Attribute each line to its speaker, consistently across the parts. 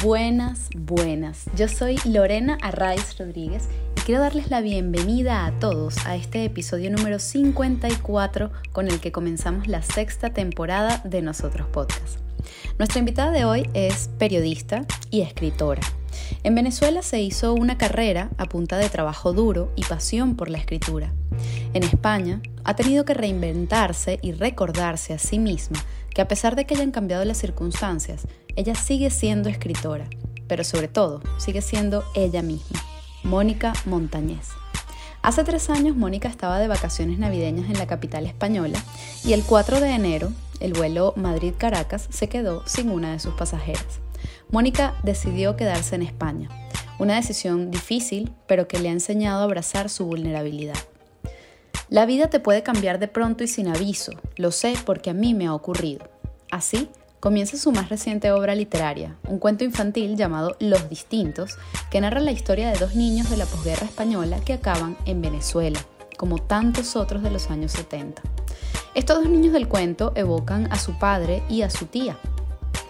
Speaker 1: Buenas, buenas. Yo soy Lorena Arraiz Rodríguez y quiero darles la bienvenida a todos a este episodio número 54 con el que comenzamos la sexta temporada de Nosotros Podcast. Nuestra invitada de hoy es periodista y escritora. En Venezuela se hizo una carrera a punta de trabajo duro y pasión por la escritura. En España ha tenido que reinventarse y recordarse a sí misma que a pesar de que hayan cambiado las circunstancias, ella sigue siendo escritora, pero sobre todo sigue siendo ella misma, Mónica Montañez. Hace tres años Mónica estaba de vacaciones navideñas en la capital española y el 4 de enero el vuelo Madrid-Caracas se quedó sin una de sus pasajeras. Mónica decidió quedarse en España, una decisión difícil pero que le ha enseñado a abrazar su vulnerabilidad. La vida te puede cambiar de pronto y sin aviso, lo sé porque a mí me ha ocurrido. Así, comienza su más reciente obra literaria, un cuento infantil llamado Los Distintos, que narra la historia de dos niños de la posguerra española que acaban en Venezuela, como tantos otros de los años 70. Estos dos niños del cuento evocan a su padre y a su tía.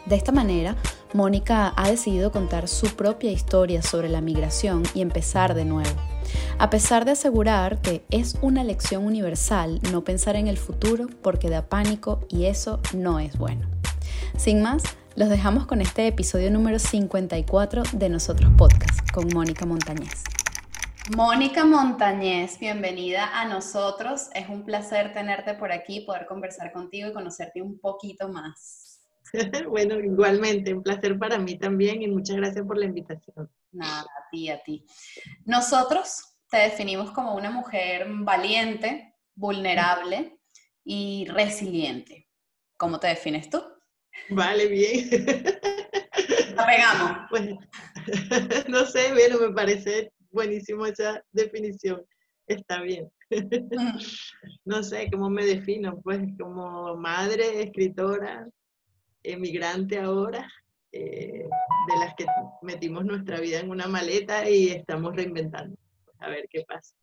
Speaker 1: De esta manera, Mónica ha decidido contar su propia historia sobre la migración y empezar de nuevo a pesar de asegurar que es una lección universal no pensar en el futuro porque da pánico y eso no es bueno. Sin más, los dejamos con este episodio número 54 de Nosotros Podcast con Mónica Montañez. Mónica Montañez, bienvenida a nosotros. Es un placer tenerte por aquí, poder conversar contigo y conocerte un poquito más.
Speaker 2: bueno, igualmente, un placer para mí también y muchas gracias por la invitación.
Speaker 1: Nada, a ti, a ti. Nosotros te definimos como una mujer valiente, vulnerable y resiliente. ¿Cómo te defines tú?
Speaker 2: Vale, bien.
Speaker 1: La pegamos.
Speaker 2: Bueno, no sé, bueno, me parece buenísimo esa definición. Está bien. No sé cómo me defino, pues como madre, escritora, emigrante ahora, eh, de las que metimos nuestra vida en una maleta y estamos reinventando a ver qué pasa.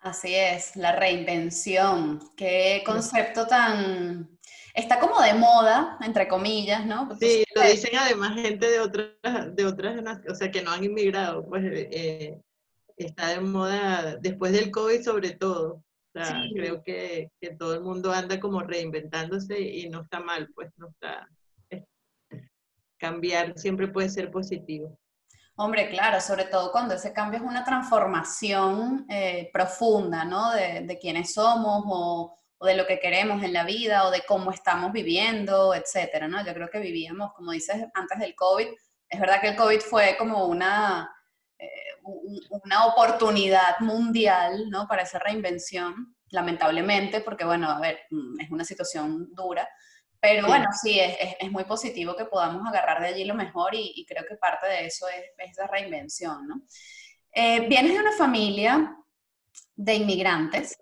Speaker 1: Así es, la reinvención. Qué concepto tan... Está como de moda, entre comillas, ¿no?
Speaker 2: sí, lo dicen además gente de otras, de otras, o sea, que no han inmigrado, pues eh, está de moda después del COVID sobre todo. O sea, creo que, que, todo el mundo anda como reinventándose y no está mal, pues no está... Cambiar siempre puede ser positivo.
Speaker 1: Hombre, claro, sobre todo cuando ese cambio es una transformación eh, profunda, ¿no? De, de quiénes somos o, de lo que queremos en la vida o de cómo estamos viviendo, etcétera, ¿no? Yo creo que vivíamos, como dices, antes del COVID. Es verdad que el COVID fue como una, eh, una oportunidad mundial, ¿no? Para esa reinvención, lamentablemente, porque, bueno, a ver, mm, es una situación dura, pero bueno, sí, es, es, muy positivo que podamos agarrar de allí lo mejor y, creo que parte de eso es, esa reinvención, ¿no? Eh, vienes de una familia de inmigrantes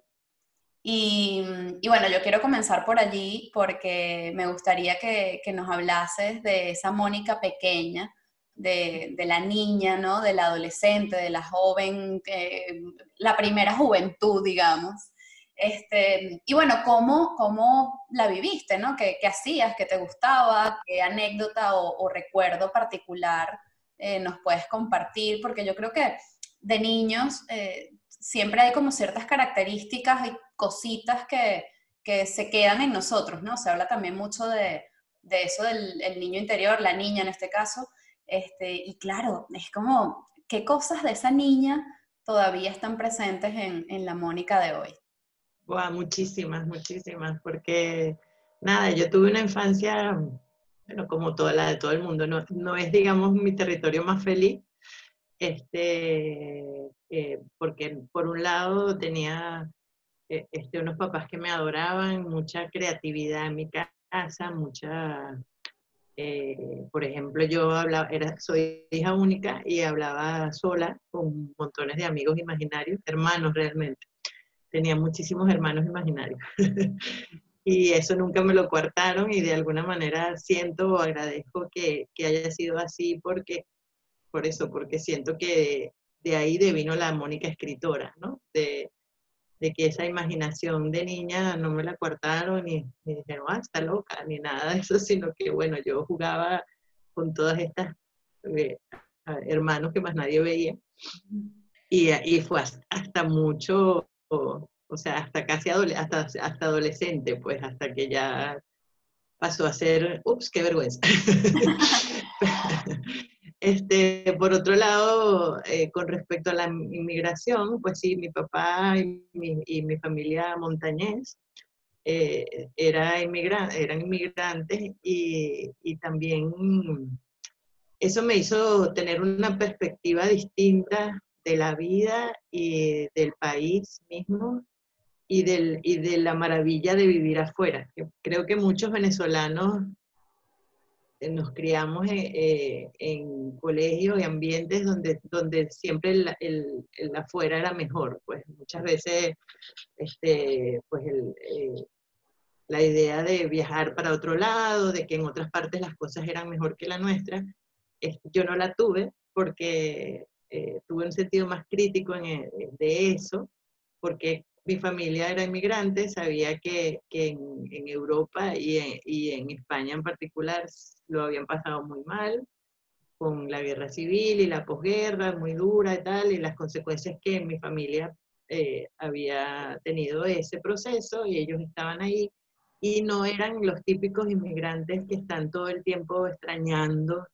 Speaker 1: y, y, bueno, yo quiero comenzar por allí porque me gustaría que, que nos hablases de esa Mónica pequeña, de, de, la niña, ¿no? De la adolescente, de la joven, eh, la primera juventud, digamos. Este, y bueno, ¿cómo, ¿cómo la viviste? ¿no? ¿Qué, ¿Qué, hacías? ¿Qué te gustaba? ¿Qué anécdota o, recuerdo particular eh, nos puedes compartir? Porque yo creo que de niños eh, siempre hay como ciertas características y cositas que, que, se quedan en nosotros, ¿no? Se habla también mucho de, de eso del niño interior, la niña en este caso. Este, y claro, es como, ¿qué cosas de esa niña todavía están presentes en, en la Mónica de hoy?
Speaker 2: Muchísimas, muchísimas, porque nada, yo tuve una infancia, bueno, como toda la de todo el mundo, no, no es, digamos, mi territorio más feliz, este, eh, porque por un lado tenía eh, este, unos papás que me adoraban, mucha creatividad en mi casa, mucha, eh, por ejemplo, yo hablaba, era, soy hija única y hablaba sola con montones de amigos imaginarios, hermanos realmente tenía muchísimos hermanos imaginarios. y eso nunca me lo coartaron y de alguna manera siento o agradezco que, que, haya sido así porque, por eso, porque siento que de ahí devino la Mónica escritora, ¿no? De, de que esa imaginación de niña no me la coartaron ni, ni dijeron, ah, está loca, ni nada de eso, sino que, bueno, yo jugaba con todas estas eh, hermanos que más nadie veía. Y, y fue hasta, mucho, o, sea, hasta casi hasta, hasta adolescente, pues hasta que ya pasó a ser, ups, qué vergüenza. Este, por otro lado, eh, con respecto a la inmigración, pues sí, mi papá y mi, familia montañés eh, era eran inmigrantes y, y, también eso me hizo tener una perspectiva distinta de la vida y del país mismo y, del, y de la maravilla de vivir afuera. Creo que muchos venezolanos eh, nos criamos en, en, colegios y ambientes donde, donde siempre el, el, afuera era mejor. Pues muchas veces este, pues eh, la idea de viajar para otro lado, de que en otras partes las cosas eran mejor que la nuestra, yo no la tuve porque eh, tuve un sentido más crítico en, de eso, porque mi familia era inmigrante, sabía que, que en, en, Europa y en, y en, España en particular lo habían pasado muy mal, con la guerra civil y la posguerra muy dura y tal, y las consecuencias que mi familia eh, había tenido ese proceso y ellos estaban ahí. Y no eran los típicos inmigrantes que están todo el tiempo extrañando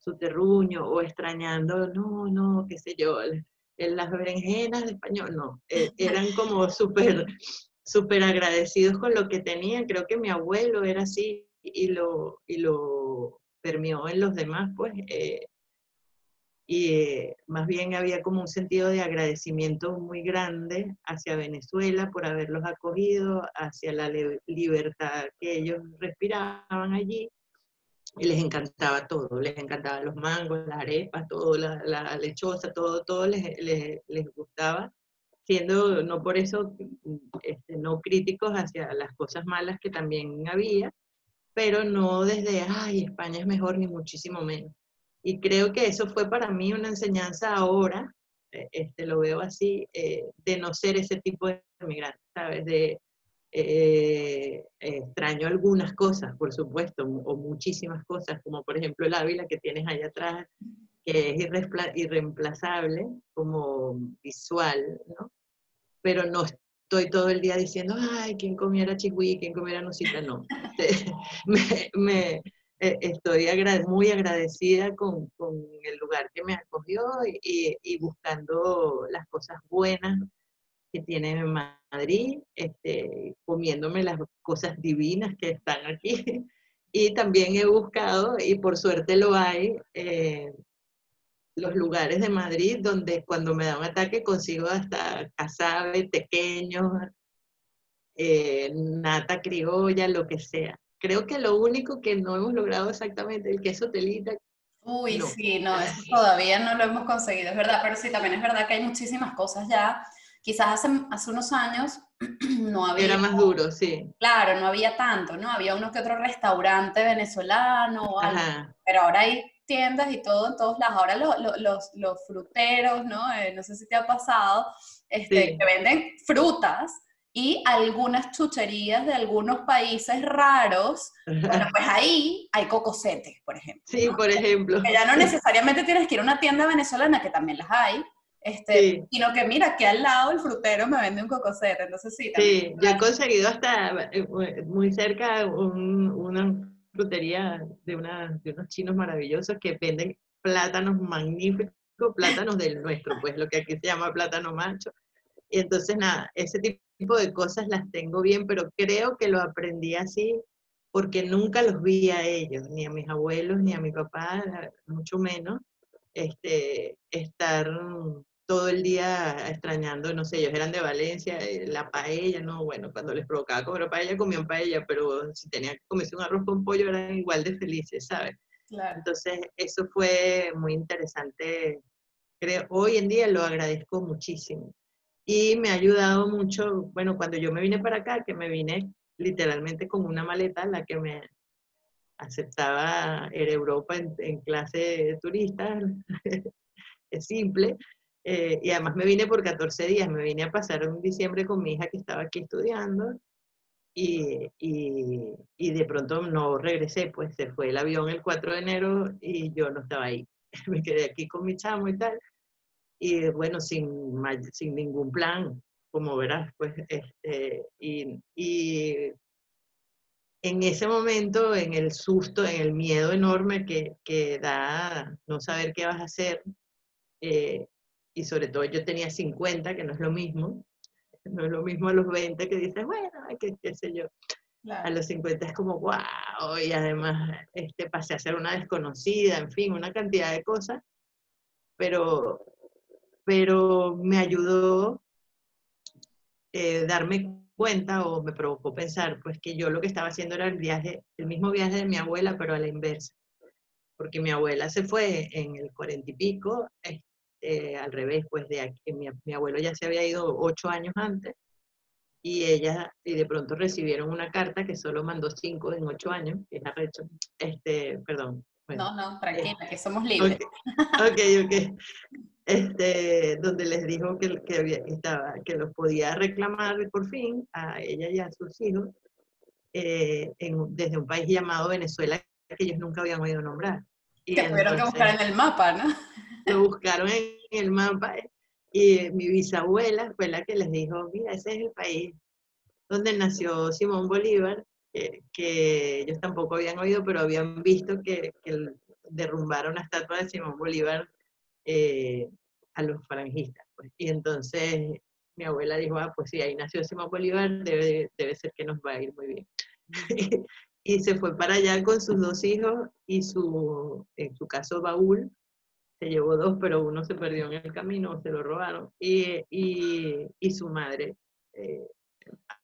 Speaker 2: su terruño o extrañando, no, no, qué sé yo, las berenjenas de español, no, eh, eran como súper súper agradecidos con lo que tenían. Creo que mi abuelo era así y lo, y lo permeó en los demás, pues. Eh, y eh, más bien había como un sentido de agradecimiento muy grande hacia Venezuela por haberlos acogido, hacia la libertad que ellos respiraban allí y les encantaba todo, les encantaban los mangos, las arepas, todo, la, lechosa, todo, todo les, les, gustaba, siendo no por eso este, no críticos hacia las cosas malas que también había, pero no desde, ay, España es mejor, ni muchísimo menos. Y creo que eso fue para mí una enseñanza ahora, eh, este, lo veo así, eh, de no ser ese tipo de inmigrante, ¿sabes? De, eh, extraño algunas cosas, por supuesto, o muchísimas cosas, como por ejemplo el Ávila que tienes allá atrás, que es irreemplazable como visual, ¿no? Pero no estoy todo el día diciendo, ay, ¿quién comiera chigüí? ¿Quién comiera nusita? No. me, eh, estoy muy agradecida con, el lugar que me acogió y buscando las cosas buenas que tiene Madrid, este, comiéndome las cosas divinas que están aquí. Y también he buscado, y por suerte lo hay, eh, los lugares de Madrid donde cuando me da un ataque consigo hasta casabe, pequeños, eh, nata criolla, lo que sea. Creo que lo único que no hemos logrado exactamente, el queso telita.
Speaker 1: Uy, sí, no, eso todavía no lo hemos conseguido, es verdad, pero sí, también es verdad que hay muchísimas cosas ya Quizás hace, hace unos años no había...
Speaker 2: Era más duro, sí.
Speaker 1: Claro, no había tanto, ¿no? Había uno que otro restaurante venezolano, pero ahora hay tiendas y todo en todos lados. Ahora los, los, fruteros, ¿no? Eh, no sé si te ha pasado, este, que venden frutas y algunas chucherías de algunos países raros, bueno, pues ahí hay cocosetes, por ejemplo.
Speaker 2: Sí, por ejemplo.
Speaker 1: Que ya no necesariamente tienes que ir a una tienda venezolana, que también las hay, este, Sino que mira, que al lado el frutero me vende un cocosete, entonces sí.
Speaker 2: Sí, yo he conseguido hasta eh, muy cerca una frutería de, una, de unos chinos maravillosos que venden plátanos magníficos, plátanos del nuestro, pues lo que aquí se llama plátano macho. Y entonces nada, ese tipo de cosas las tengo bien, pero creo que lo aprendí así porque nunca los vi a ellos, ni a mis abuelos, ni a mi papá, mucho menos, este, estar todo el día extrañando, no sé, ellos eran de Valencia, eh, la paella, no, bueno, cuando les provocaba comer paella, comían paella, pero si tenían que comerse un arroz con pollo eran igual de felices, ¿sabes? Entonces, eso fue muy interesante. Creo, hoy en día lo agradezco muchísimo. Y me ha ayudado mucho, bueno, cuando yo me vine para acá, que me vine literalmente con una maleta, la que me aceptaba era Europa en, en clase de turista, es simple, eh, y además me vine por 14 días, me vine a pasar un diciembre con mi hija que estaba aquí estudiando y, y, y, de pronto no regresé, pues se fue el avión el 4 de enero y yo no estaba ahí. me quedé aquí con mi chamo y tal. Y bueno, sin, sin ningún plan, como verás, pues, este, y, y en ese momento, en el susto, en el miedo enorme que, que da no saber qué vas a hacer, eh, y sobre todo yo tenía 50, que no es lo mismo, no es lo mismo a los 20 que dices, bueno, qué, qué sé yo. A los 50 es como, wow, y además este, pasé a ser una desconocida, en fin, una cantidad de cosas, pero, pero me ayudó eh, darme cuenta o me provocó pensar, pues que yo lo que estaba haciendo era el viaje, el mismo viaje de mi abuela, pero a la inversa, porque mi abuela se fue en el cuarenta y pico, este, al revés, pues de aquí, mi, mi abuelo ya se había ido ocho años antes, y ella, y de pronto recibieron una carta que solo mandó cinco en ocho años, que es arrecho, este, perdón.
Speaker 1: no, no, tranquila, que somos libres.
Speaker 2: Ok, ok, Este, donde les dijo que, que, había, estaba, que los podía reclamar por fin a ella y a sus hijos eh, desde un país llamado Venezuela que ellos nunca habían oído nombrar.
Speaker 1: Y que buscar en el mapa, ¿no?
Speaker 2: Lo buscaron en el mapa y mi bisabuela fue la que les dijo, mira, ese es el país donde nació Simón Bolívar, que, ellos tampoco habían oído, pero habían visto que, derrumbaron la estatua de Simón Bolívar eh, a los farangistas. Pues. Y entonces mi abuela dijo, ah, pues sí, ahí nació Simón Bolívar, debe, debe ser que nos va a ir muy bien. y se fue para allá con sus dos hijos y su, en su caso, baúl, se llevó dos, pero uno se perdió en el camino, se lo robaron, y, y, su madre, eh,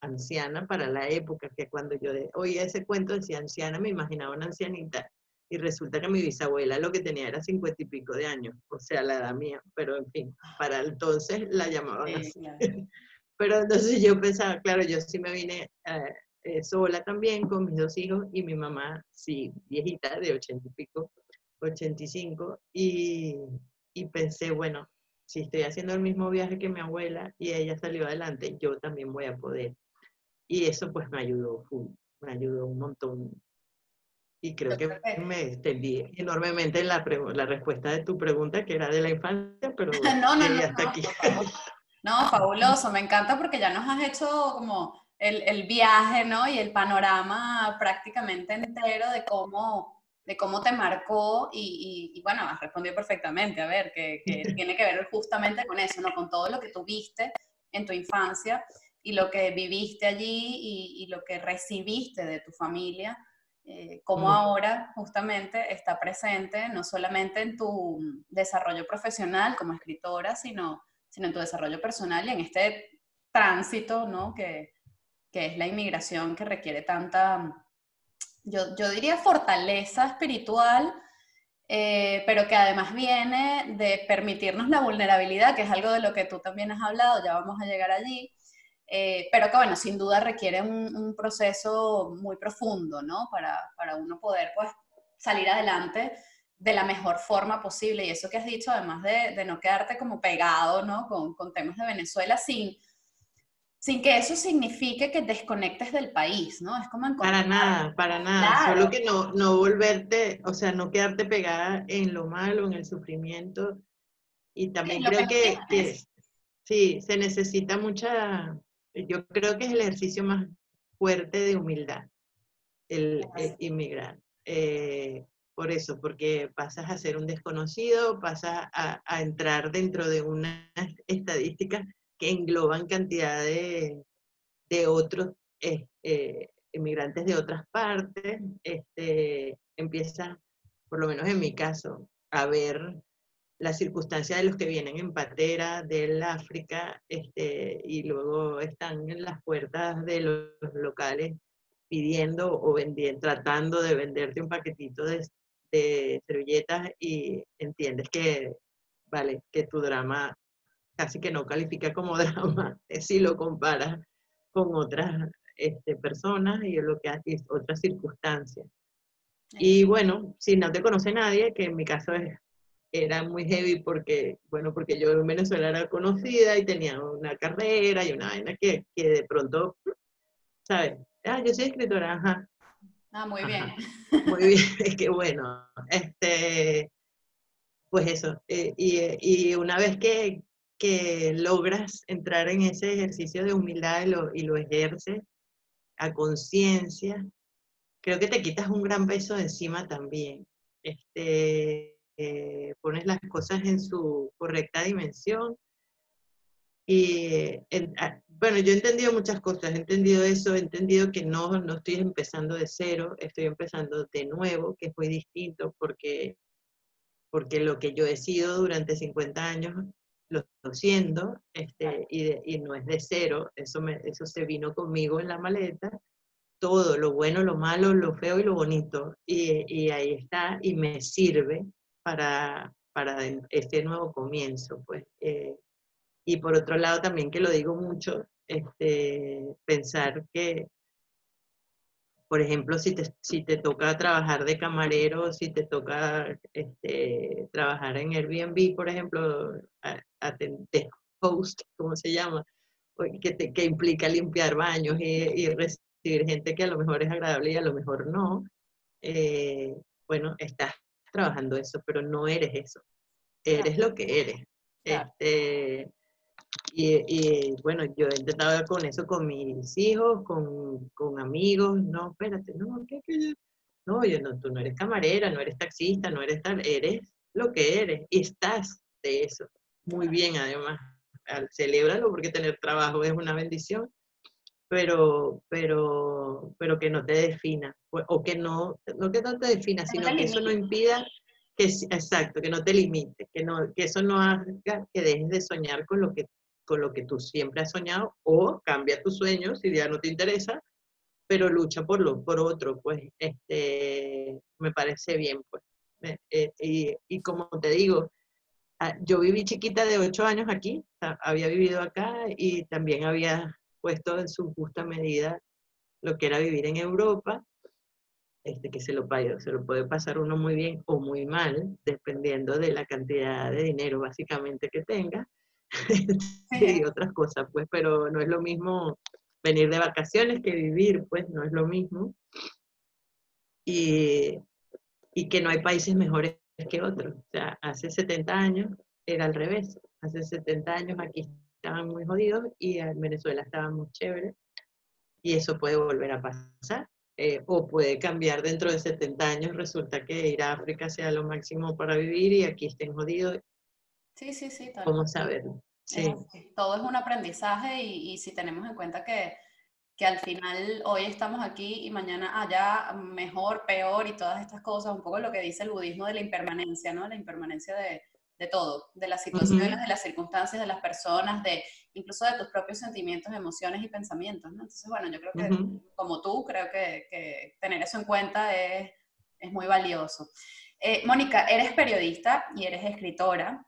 Speaker 2: anciana para la época, que cuando yo oía ese cuento decía anciana, me imaginaba una ancianita, y resulta que mi bisabuela lo que tenía era cincuenta y pico de años, o sea, la edad mía, pero en fin, para entonces la llamaban así. pero entonces yo pensaba, claro, yo sí me vine eh, sola también con mis dos hijos y mi mamá, sí, viejita, de ochenta y pico, 85, y, y pensé, bueno, si estoy haciendo el mismo viaje que mi abuela y ella salió adelante, yo también voy a poder. Y eso pues me ayudó, me ayudó un montón. Y creo que me extendí enormemente en la, la respuesta de tu pregunta, que era de la infancia, pero
Speaker 1: no, no, no, hasta aquí. No, fabuloso, me encanta porque ya nos has hecho como el, el viaje, ¿no? Y el panorama prácticamente entero de cómo de cómo te marcó y, bueno, has respondido perfectamente, a ver, que, tiene que ver justamente con eso, ¿no? Con todo lo que tuviste en tu infancia y lo que viviste allí y, lo que recibiste de tu familia, eh, cómo ahora justamente está presente no solamente en tu desarrollo profesional como escritora, sino, sino en tu desarrollo personal y en este tránsito, ¿no? Que, que es la inmigración que requiere tanta yo, diría fortaleza espiritual, eh, pero que además viene de permitirnos la vulnerabilidad, que es algo de lo que tú también has hablado, ya vamos a llegar allí, eh, pero que bueno, sin duda requiere un, proceso muy profundo, ¿no? Para, uno poder pues salir adelante de la mejor forma posible. Y eso que has dicho, además de, no quedarte como pegado, ¿no? Con, con temas de Venezuela, sin, sin que eso signifique que desconectes del país, ¿no? Es como
Speaker 2: Para nada, para nada. Solo que no, no volverte, o sea, no quedarte pegada en lo malo, en el sufrimiento. Y también creo que, sí, se necesita mucha, yo creo que es el ejercicio más fuerte de humildad, el, inmigrar. Eh, por eso, porque pasas a ser un desconocido, pasas a, a entrar dentro de unas estadísticas que engloban cantidad de, otros eh, eh, inmigrantes de otras partes, este, empieza, por lo menos en mi caso, a ver las circunstancias de los que vienen en patera del África este, y luego están en las puertas de los locales pidiendo o tratando de venderte un paquetito de, de servilletas y entiendes que, vale, que tu drama casi que no califica como drama si lo comparas con otras este, personas y lo que otras circunstancias. Y bueno, si no te conoce nadie, que en mi caso era muy heavy porque, bueno, porque yo en Venezuela era conocida y tenía una carrera y una vaina que, que de pronto, ¿sabes? Ah, yo soy escritora, ajá.
Speaker 1: Ah, muy bien.
Speaker 2: Muy bien, es que bueno, este, pues eso, eh, y, una vez que, que, logras entrar en ese ejercicio de humildad y lo, y lo ejerces a conciencia, creo que te quitas un gran peso de encima también. Este, eh, pones las cosas en su correcta dimensión. Y bueno, yo he entendido muchas cosas, he entendido eso, he entendido que no, no estoy empezando de cero, estoy empezando de nuevo, que es muy distinto porque, porque lo que yo he sido durante 50 años lo estoy siendo este, y, y, no es de cero, eso, eso se vino conmigo en la maleta todo, lo bueno, lo malo, lo feo y lo bonito. Y, ahí está, y me sirve para, para este nuevo comienzo. Pues. Eh, y por otro lado, también que lo digo mucho, este, pensar que, por ejemplo, si te, si te toca trabajar de camarero, si te toca este, trabajar en Airbnb, por ejemplo, de host, ¿cómo se llama? Que, que implica limpiar baños y, y gente que a lo mejor es agradable y a lo mejor no, eh, bueno, estás trabajando eso, pero no eres eso. Eres lo que eres. Este, y, bueno, yo he intentado con eso con mis hijos, con, con amigos, no, espérate, no, ¿qué, qué? no, yo no, tú no eres camarera, no eres taxista, no eres tal, eres lo que eres y estás de eso. Muy bien, además. Celébralo porque tener trabajo es una bendición pero, pero, pero que no te defina, o que no, no que no te defina, sino que eso no impida que, exacto, que no te limite, que, no, que eso no haga que dejes de soñar con lo que, con lo que tú siempre has soñado, o cambia tus sueños si ya no te interesa, pero lucha por lo, por otro, pues, este, me parece bien, pues. Eh, y, y como te digo, ah, yo viví chiquita de ocho años aquí, había vivido acá y también había puesto en su justa medida lo que era vivir en Europa, este, que se lo, se lo puede pasar uno muy bien o muy mal, dependiendo de la cantidad de dinero básicamente que tenga y otras cosas, pues, pero no es lo mismo venir de vacaciones que vivir, pues no es lo mismo. Y, y que no hay países mejores que otros. O sea, hace 70 años era al revés. Hace 70 años aquí estaban muy jodidos y en Venezuela estaban muy chéveres. Y eso puede volver a pasar. Eh, o puede cambiar dentro de 70 años, resulta que ir a África sea lo máximo para vivir y aquí estén jodidos.
Speaker 1: Sí, sí, sí.
Speaker 2: ¿Cómo saberlo?
Speaker 1: Sí. todo es un aprendizaje y, y si tenemos en cuenta que, que, al final hoy estamos aquí y mañana allá mejor, peor y todas estas cosas, un poco lo que dice el budismo de la impermanencia, ¿no? La impermanencia de, de todo, de las situaciones, de las circunstancias, de las personas, de incluso de tus propios sentimientos, emociones y pensamientos, ¿no? Entonces, bueno, yo creo que como tú, creo que, tener eso en cuenta es, muy valioso. Eh, Mónica, eres periodista y eres escritora.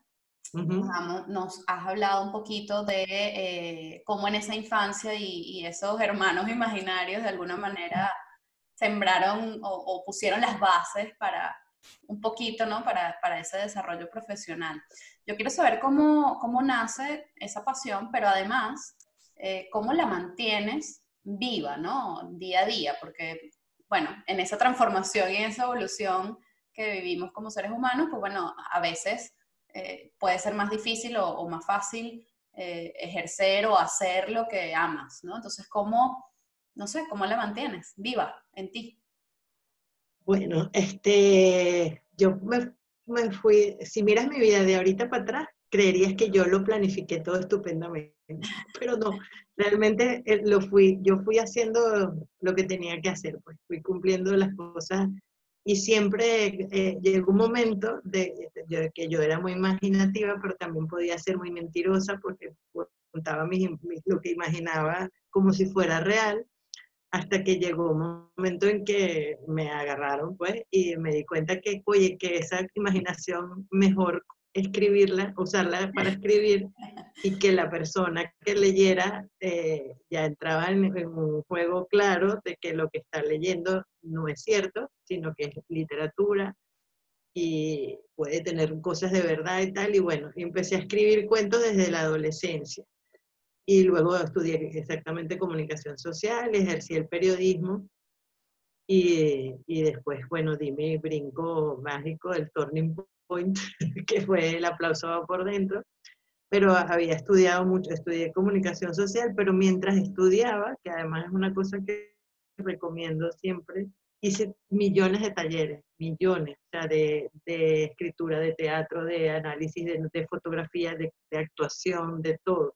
Speaker 1: Nos has hablado un poquito de eh, cómo en esa infancia y, esos hermanos imaginarios de alguna manera sembraron o pusieron las bases para, un poquito, ¿no? Para, para, ese desarrollo profesional. Yo quiero saber cómo, cómo nace esa pasión, pero además, eh, cómo la mantienes viva, ¿no? Día a día, porque, bueno, en esa transformación y en esa evolución que vivimos como seres humanos, pues bueno, a veces eh, puede ser más difícil o, más fácil eh, ejercer o hacer lo que amas, ¿no? Entonces, ¿cómo, no sé, cómo la mantienes viva en ti?
Speaker 2: Bueno, este, yo me, fui, si miras mi vida de ahorita para atrás, creerías que yo lo planifiqué todo estupendamente, pero no, realmente eh, lo fui, yo fui haciendo lo que tenía que hacer, pues fui cumpliendo las cosas y siempre eh, llegó un momento de, que yo era muy imaginativa, pero también podía ser muy mentirosa porque contaba lo que imaginaba como si fuera real hasta que llegó un momento en que me agarraron, pues, y me di cuenta que, oye, que esa imaginación mejor escribirla, usarla para escribir, y que la persona que leyera eh, ya entraba en, un juego claro de que lo que está leyendo no es cierto, sino que es literatura y puede tener cosas de verdad y tal, y bueno, empecé a escribir cuentos desde la adolescencia. Y luego estudié exactamente comunicación social, ejercí el periodismo y, y después, bueno, di mi brinco mágico, el turning point, que fue el aplauso por dentro, pero había estudiado mucho, estudié comunicación social, pero mientras estudiaba, que además es una cosa que recomiendo siempre, hice millones de talleres, millones, o sea, de, de escritura, de teatro, de análisis, de, de fotografía, de, de, actuación, de todo.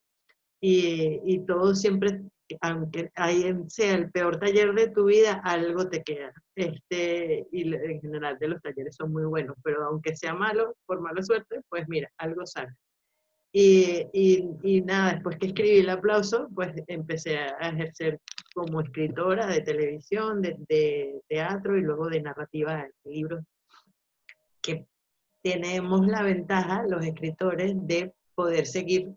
Speaker 2: Y, y, todo siempre, aunque ahí sea el peor taller de tu vida, algo te queda. Este, y en general de los talleres son muy buenos, pero aunque sea malo, por mala suerte, pues mira, algo sale. Y, y, y, nada, después que escribí el aplauso, pues empecé a ejercer como escritora de televisión, de, de teatro y luego de narrativa de libros, que tenemos la ventaja, los escritores, de poder seguir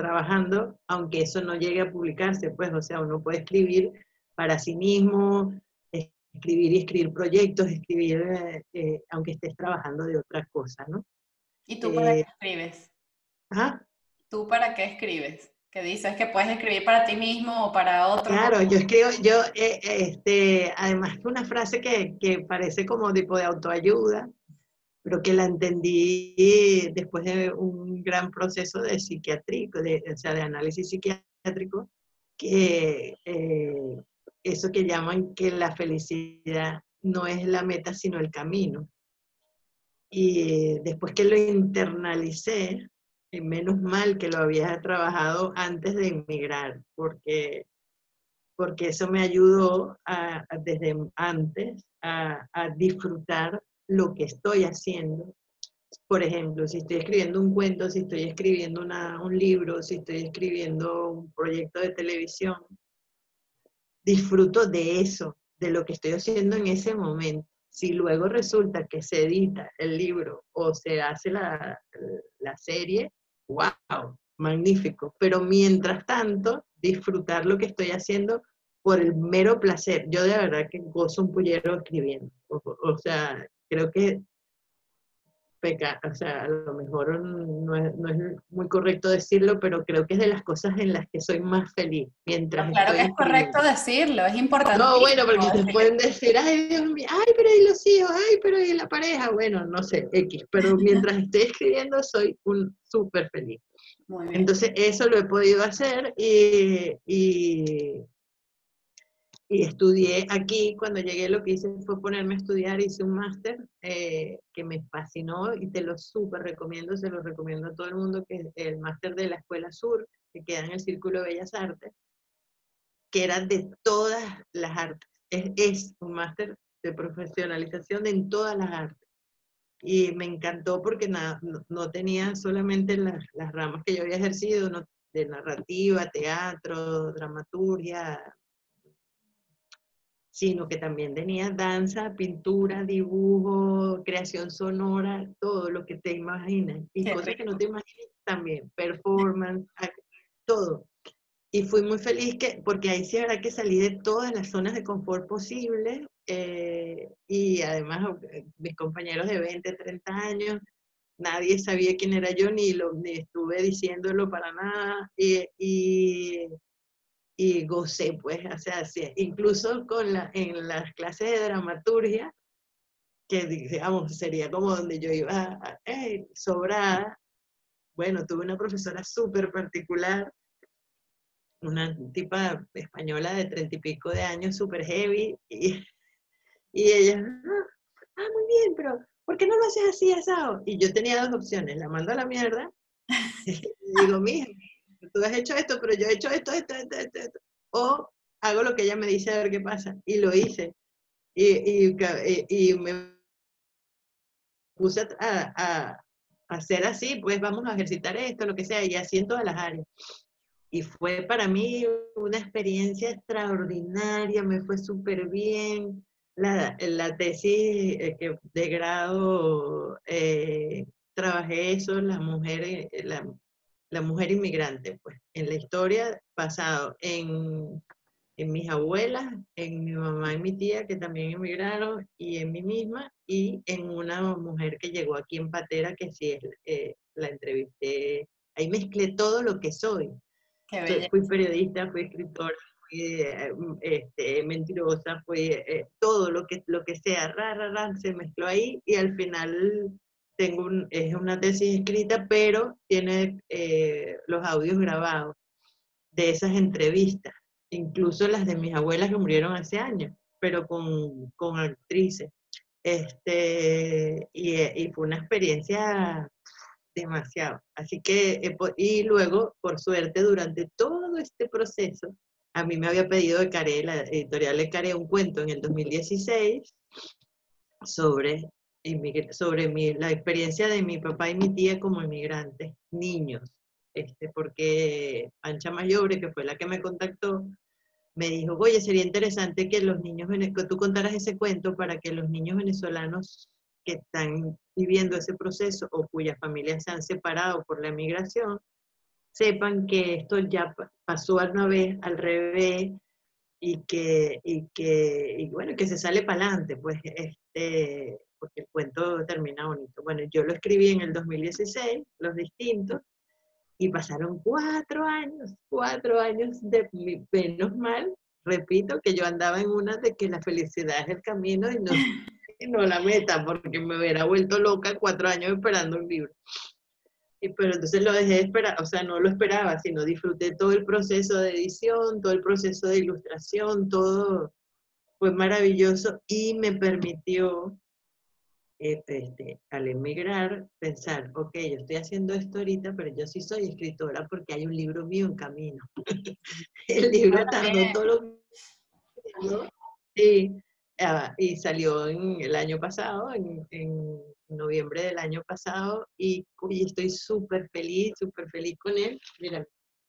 Speaker 2: trabajando, aunque eso no llegue a publicarse, pues, o sea, uno puede escribir para sí mismo, escribir y escribir proyectos, escribir, eh, eh, aunque estés trabajando de otras cosas, ¿no?
Speaker 1: ¿Y tú para qué escribes? ¿Ah? ¿Tú para qué escribes? que dices que puedes escribir para ti mismo o para otro.
Speaker 2: Claro, yo escribo, yo, eh, este, además una frase que, que, parece como tipo de autoayuda, pero que la entendí después de un gran proceso de psiquiátrico, de, o sea, de análisis psiquiátrico, que eh, eso que llaman que la felicidad no es la meta, sino el camino. Y después que lo internalicé, menos mal que lo había trabajado antes de emigrar, porque, porque eso me ayudó a, desde antes a, a, disfrutar lo que estoy haciendo. Por ejemplo, si estoy escribiendo un cuento, si estoy escribiendo un libro, si estoy escribiendo un proyecto de televisión, disfruto de eso, de lo que estoy haciendo en ese momento. Si luego resulta que se edita el libro o se hace la, la serie, wow, magnífico. Pero mientras tanto, disfrutar lo que estoy haciendo por el mero placer. Yo de verdad que gozo un pullero escribiendo. O, sea, creo que peca, o sea, a lo mejor no es, no es, muy correcto decirlo, pero creo que es de las cosas en las que soy más feliz. Mientras
Speaker 1: claro que es correcto decirlo, es importante.
Speaker 2: No, bueno, porque se pueden decir, ay Dios mío, ay, pero y los hijos, ay, pero y la pareja, bueno, no sé, X, pero mientras estoy escribiendo soy un súper feliz. Entonces, eso lo he podido hacer y, y, y, estudié aquí. Cuando llegué, lo que hice fue ponerme a estudiar. Hice un máster eh, que me fascinó y te lo súper recomiendo. Se lo recomiendo a todo el mundo, que es el máster de la Escuela Sur, que queda en el Círculo de Bellas Artes, que era de todas las artes. Es, es un máster de profesionalización en todas las artes y me encantó porque no, no, tenía solamente las, las, ramas que yo había ejercido, de narrativa, teatro, dramaturgia, sino que también tenía danza, pintura, dibujo, creación sonora, todo lo que te imaginas, y cosas que no te imaginas también, performance, todo. Y fui muy feliz que, porque ahí sí era que salí de todas las zonas de confort posibles eh, y además mis compañeros de 20, 30 años, nadie sabía quién era yo ni, lo, ni estuve diciéndolo para nada y, y, y gocé pues, o sea, incluso con la, en las clases de dramaturgia, que digamos sería como donde yo iba sobrada, bueno, tuve una profesora súper particular una tipa española de treinta y pico de años, súper heavy, y, y ella, ah, ah, muy bien, pero ¿por qué no lo haces así, asado? Y yo tenía dos opciones, la mando a la mierda, y digo, mija, tú has hecho esto, pero yo he hecho esto, esto, esto, esto, o hago lo que ella me dice a ver qué pasa, y lo hice, y, y, y me puse a, a, hacer así, pues vamos a ejercitar esto, lo que sea, y así en todas las áreas. Y fue para mí una experiencia extraordinaria, me fue súper bien. La, la, tesis eh, de grado eh, trabajé eso, la mujer, eh, la, la, mujer inmigrante, pues, en la historia pasado en, en mis abuelas, en mi mamá y mi tía que también emigraron, y en mí misma, y en una mujer que llegó aquí en Patera, que sí es, la entrevisté, ahí mezclé todo lo que soy. Fui periodista, fui escritora, fui eh, este, mentirosa, fui eh, todo lo que, lo que sea, ra, ra, ra, se mezcló ahí y al final tengo un, es una tesis escrita, pero tiene eh, los audios grabados de esas entrevistas, incluso las de mis abuelas que murieron hace años, pero con, con actrices. Este, y, y, fue una experiencia demasiado. Así que, y luego, por suerte, durante todo este proceso, a mí me había pedido de Care, la editorial de Care, un cuento en el 2016 sobre, sobre mi, la experiencia de mi papá y mi tía como inmigrantes, niños. Este, porque Ancha Mayobre, que fue la que me contactó, me dijo, oye, sería interesante que los niños, que tú contaras ese cuento para que los niños venezolanos que están viviendo ese proceso o cuyas familias se han separado por la emigración, sepan que esto ya pasó una vez al revés y que, y que y bueno, que se sale para adelante, pues, este, porque el cuento termina bonito. Bueno, yo lo escribí en el 2016, los distintos, y pasaron cuatro años, cuatro años de menos mal, repito, que yo andaba en una de que la felicidad es el camino y no, y no la meta, porque me hubiera vuelto loca cuatro años esperando un libro. Y, pero entonces lo dejé de esperar, o sea, no lo esperaba, sino disfruté todo el proceso de edición, todo el proceso de ilustración, todo fue maravilloso y me permitió, este, al emigrar, pensar, ok, yo estoy haciendo esto ahorita, pero yo sí soy escritora porque hay un libro mío en camino. el libro tardó todo lo que... Ah, y salió en el año pasado, en, en, noviembre del año pasado, y, estoy súper feliz, súper feliz con él. Mira.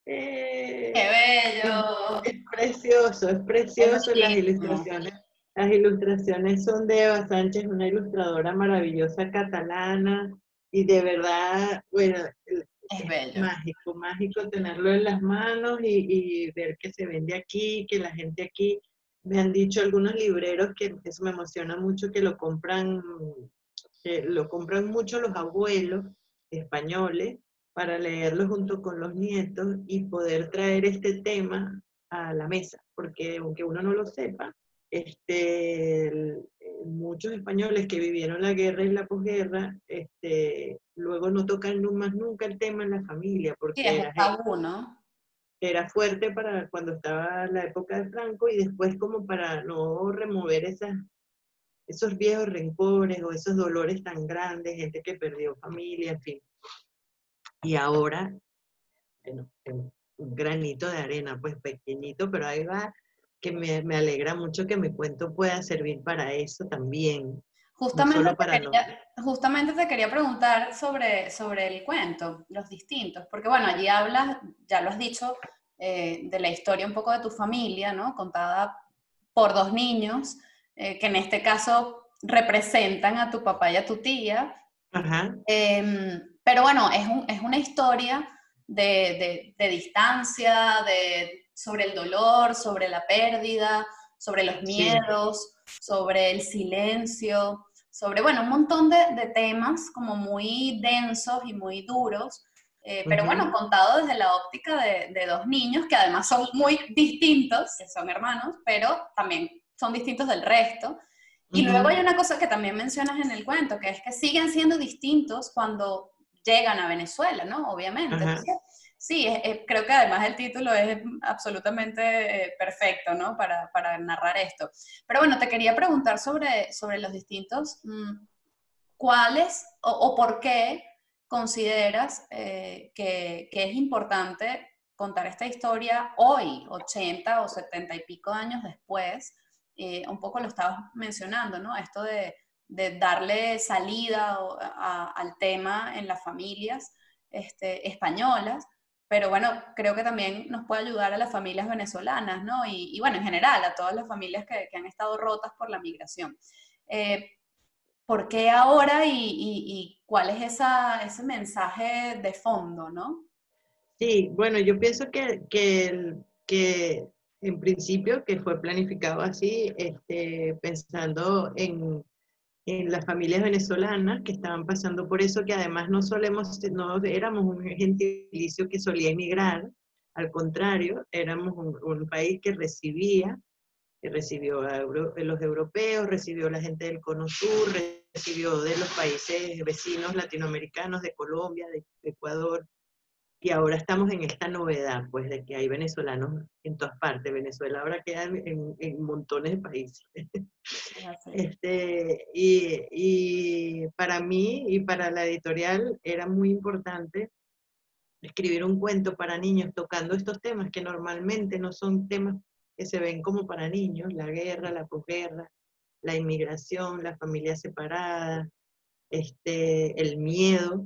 Speaker 1: ¡Qué bello!
Speaker 2: Es, precioso, es precioso las ilustraciones. Las ilustraciones son de Eva Sánchez, una ilustradora maravillosa catalana, y de verdad, bueno,
Speaker 1: es bello.
Speaker 2: mágico, mágico tenerlo en las manos y, y ver que se vende aquí, que la gente aquí me han dicho algunos libreros que eso me emociona mucho, que lo compran, que lo compran mucho los abuelos españoles para leerlo junto con los nietos y poder traer este tema a la mesa, porque aunque uno no lo sepa, este, muchos españoles que vivieron la guerra y la posguerra, este, luego no tocan más nunca el tema en la familia, porque
Speaker 1: sí, es tabú, ¿no?
Speaker 2: era fuerte para cuando estaba la época de Franco y después como para no remover esas, esos viejos rencores o esos dolores tan grandes, gente que perdió familia, en fin. Y ahora, bueno, un granito de arena, pues pequeñito, pero ahí va, que me, me alegra mucho que mi cuento pueda servir para eso también.
Speaker 1: Justamente, te quería, justamente te quería preguntar sobre, sobre el cuento, los distintos, porque bueno, allí hablas, ya lo has dicho, eh, de la historia un poco de tu familia, ¿no? Contada por dos niños, eh, que en este caso representan a tu papá y a tu tía. Em, pero bueno, es, un, es una historia de, de, distancia, de, sobre el dolor, sobre la pérdida, sobre los miedos, sobre el silencio, sobre, bueno, un montón de, temas como muy densos y muy duros, eh, pero bueno, contado desde la óptica de, dos niños que además son muy distintos, que son hermanos, pero también son distintos del resto. Y luego hay una cosa que también mencionas en el cuento, que es que siguen siendo distintos cuando llegan a Venezuela, ¿no? Obviamente. Sí, creo que además el título es absolutamente eh, perfecto, ¿no? Para, para, narrar esto. Pero bueno, te quería preguntar sobre, sobre los distintos, mm, ¿cuáles o, o, por qué consideras eh, que, que, es importante contar esta historia hoy, 80 o 70 y pico años después? Eh, un poco lo estabas mencionando, ¿no? Esto de, de darle salida al tema en las familias este, españolas pero bueno, creo que también nos puede ayudar a las familias venezolanas, ¿no? Y, bueno, en general, a todas las familias que, han estado rotas por la migración. Eh, ¿Por qué ahora y, cuál es ese mensaje de fondo, no?
Speaker 2: Sí, bueno, yo pienso que, que, que en principio que fue planificado así, este, pensando en, en las familias venezolanas que estaban pasando por eso, que además no solemos, no éramos un gentilicio que solía emigrar, al contrario, éramos un, país que recibía, que recibió a los europeos, recibió a la gente del Cono Sur, recibió de los países vecinos latinoamericanos, de Colombia, de Ecuador, y ahora estamos en esta novedad, pues, de que hay venezolanos en todas partes. Venezuela ahora queda en, montones de países. este, y, y, para mí y para la editorial era muy importante escribir un cuento para niños tocando estos temas que normalmente no son temas que se ven como para niños, la guerra, la posguerra, la inmigración, la familia separada, este, el miedo,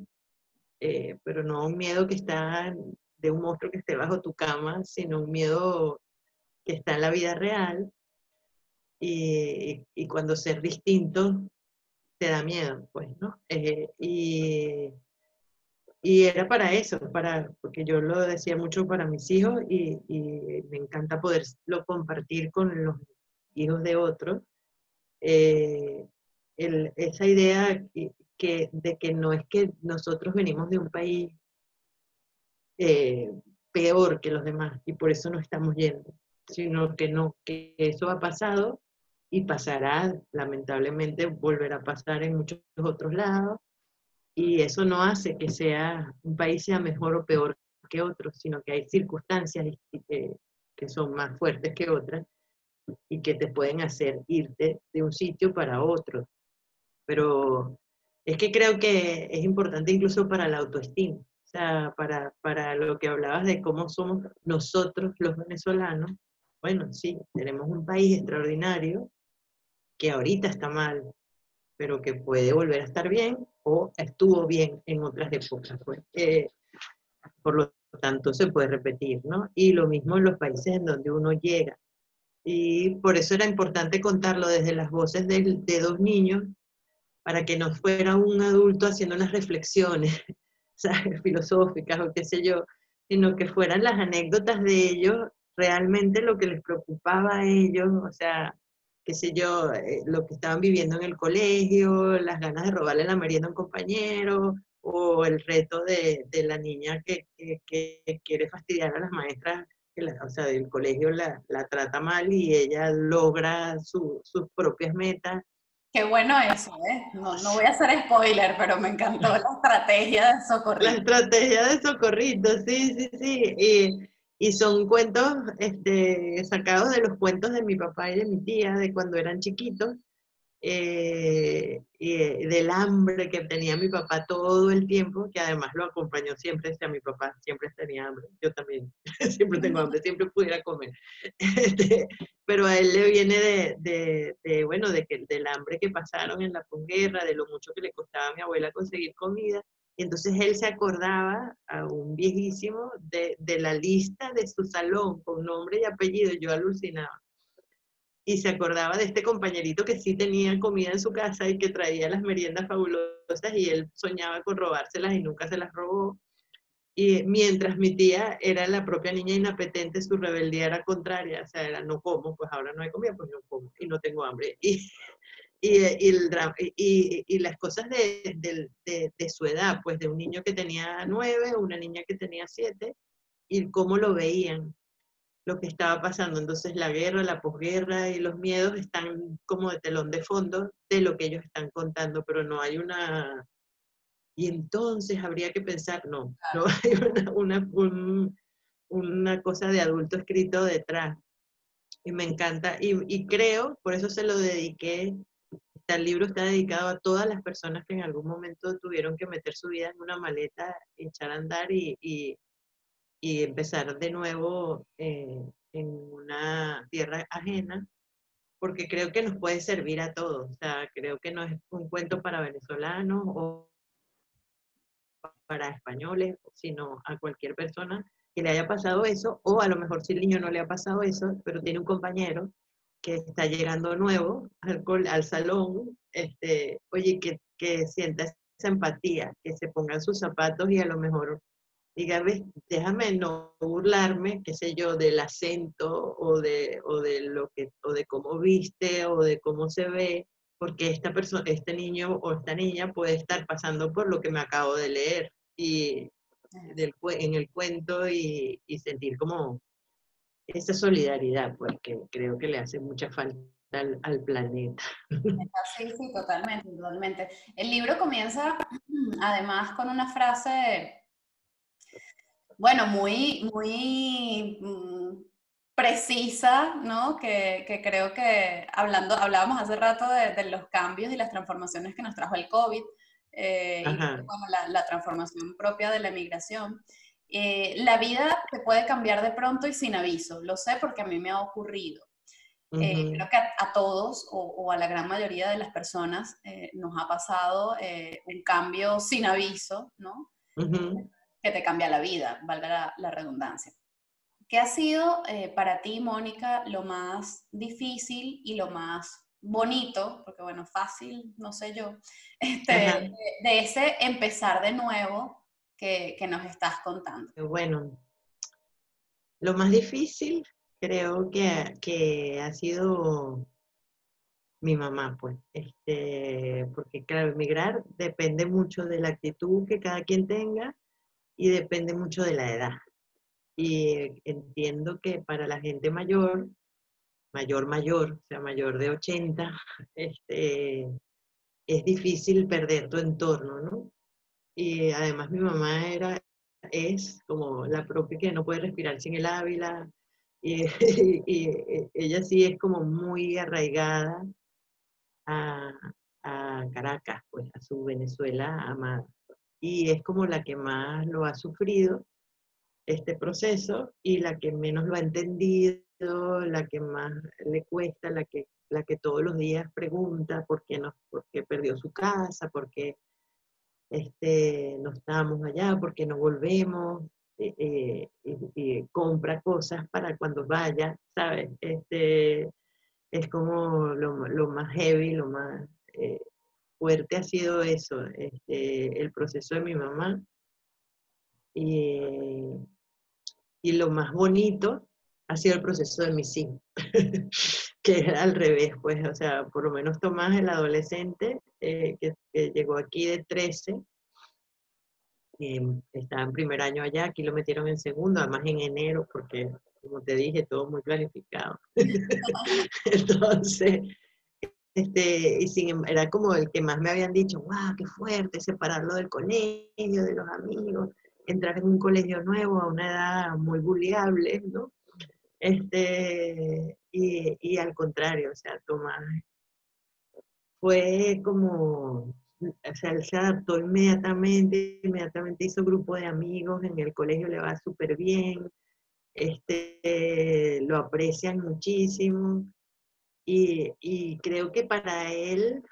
Speaker 2: eh, pero no un miedo que está de un monstruo que esté bajo tu cama, sino un miedo que está en la vida real. Y, y cuando ser distinto te da miedo, pues, ¿no? Eh, y, y, era para eso, para, porque yo lo decía mucho para mis hijos y, y me encanta poderlo compartir con los hijos de otros. Eh, el, esa idea que, de que no es que nosotros venimos de un país eh, peor que los demás y por eso no estamos yendo, sino que no, que eso ha pasado y pasará, lamentablemente volverá a pasar en muchos otros lados y eso no hace que sea un país sea mejor o peor que otros, sino que hay circunstancias que, que son más fuertes que otras y que te pueden hacer irte de un sitio para otro. Pero es que creo que es importante incluso para la autoestima, o sea, para, para lo que hablabas de cómo somos nosotros los venezolanos. Bueno, sí, tenemos un país extraordinario que ahorita está mal, pero que puede volver a estar bien o estuvo bien en otras épocas. Pues. Eh, por lo tanto, se puede repetir, ¿no? Y lo mismo en los países en donde uno llega. Y por eso era importante contarlo desde las voces de, de dos niños para que no fuera un adulto haciendo unas reflexiones filosóficas o qué sé yo, sino que fueran las anécdotas de ellos realmente lo que les preocupaba a ellos, o sea, qué sé yo, eh, lo que estaban viviendo en el colegio, las ganas de robarle la merienda a un compañero, o el reto de, de la niña que, que, quiere fastidiar a las maestras, o sea, del colegio la, la trata mal y ella logra sus propias metas.
Speaker 1: Qué bueno eso, ¿eh? No, no, voy a hacer spoiler, pero me encantó la estrategia de socorrito.
Speaker 2: La estrategia de socorrito, sí, sí, sí. Y, y, son cuentos este, sacados de los cuentos de mi papá y de mi tía, de cuando eran chiquitos. Eh, del hambre que tenía mi papá todo el tiempo, que además lo acompañó siempre, sea, mi papá siempre tenía hambre, yo también siempre tengo hambre, siempre pudiera comer, este, pero a él le viene de, de, de, bueno, de que, del hambre que pasaron en la posguerra, de lo mucho que le costaba a mi abuela conseguir comida, y entonces él se acordaba, a un viejísimo, de, de la lista de su salón con nombre y apellido, yo alucinaba y se acordaba de este compañerito que sí tenía comida en su casa y que traía las meriendas fabulosas y él soñaba con robárselas y nunca se las robó. Y mientras mi tía era la propia niña inapetente, su rebeldía era contraria, o sea, era no como, pues ahora no hay comida, pues no como y no tengo hambre. Y, el, y, y las cosas de, de, de, su edad, pues de un niño que tenía nueve, una niña que tenía siete, y cómo lo veían lo que estaba pasando. Entonces la guerra, la posguerra y los miedos están como de telón de fondo de lo que ellos están contando, pero no hay una... Y entonces habría que pensar, no, no hay una, una, cosa de adulto escrito detrás. Y me encanta, y, y creo, por eso se lo dediqué, este libro está dedicado a todas las personas que en algún momento tuvieron que meter su vida en una maleta, echar a andar y, y y empezar de nuevo eh, en una tierra ajena, porque creo que nos puede servir a todos. O sea, creo que no es un cuento para venezolanos o para españoles, sino a cualquier persona que le haya pasado eso, o a lo mejor si el niño no le ha pasado eso, pero tiene un compañero que está llegando nuevo al, al salón, este, oye, que, que sienta esa empatía, que se pongan sus zapatos y a lo mejor diga, déjame no burlarme, qué sé yo, del acento o de, o de lo que, o de cómo viste o de cómo se ve, porque esta persona, este niño o esta niña puede estar pasando por lo que me acabo de leer y del, en el cuento y, y sentir como esa solidaridad, porque creo que le hace mucha falta afecta al, planeta.
Speaker 1: Sí, sí, totalmente, totalmente. El libro comienza además con una frase, bueno, muy, muy mm, precisa, ¿no? Que, creo que hablando, hablábamos hace rato de, los cambios y las transformaciones que nos trajo el COVID, eh, y bueno, la, transformación propia de la emigración. Eh, la vida se puede cambiar de pronto y sin aviso, lo sé porque a mí me ha ocurrido. Eh, creo que a, todos o, a la gran mayoría de las personas nos ha pasado un cambio sin aviso, ¿no? Que te cambia la vida, valga la redundancia. ¿Qué ha sido eh, para ti, Mónica, lo más difícil y lo más bonito, porque bueno, fácil, no sé yo, este, de, ese empezar de nuevo que, nos estás contando?
Speaker 2: Bueno, lo más difícil creo que, ha sido mi mamá, pues, este, porque claro, emigrar depende mucho de la actitud que cada quien tenga y depende mucho de la edad. Y entiendo que para la gente mayor, mayor, mayor, o sea, mayor de 80, este, es difícil perder tu entorno, ¿no? Y además mi mamá era, es como la propia que no puede respirar sin el Ávila, y, ella sí es como muy arraigada a, a Caracas, pues a su Venezuela amada. Y es como la que más lo ha sufrido este proceso y la que menos lo ha entendido, la que más le cuesta, la que, la que todos los días pregunta por qué, no, por perdió su casa, por qué este, no estamos allá, por qué no volvemos, eh, eh, compra cosas para cuando vaya, ¿sabes? Este, es como lo, más heavy, lo más eh, fuerte ha sido eso, este, el proceso de mi mamá. Y, lo más bonito ha sido el proceso de mis hijos, que era al revés, pues, o sea, por lo menos Tomás, el adolescente, eh, que, llegó aquí de 13, em, estaba en primer año allá, aquí lo metieron en segundo, además en enero, porque, como te dije, todo muy planificado. Entonces, este, y sin, em, era como el que más me habían dicho, wow, qué fuerte, separarlo del colegio, de los amigos entrar en un colegio nuevo a una edad muy bulliable, ¿no? Este, y, y al contrario, o sea, Tomás fue como, o sea, él se adaptó inmediatamente, inmediatamente hizo grupo de amigos, en el colegio le va súper bien, este, lo aprecian muchísimo, y, y, creo que para él,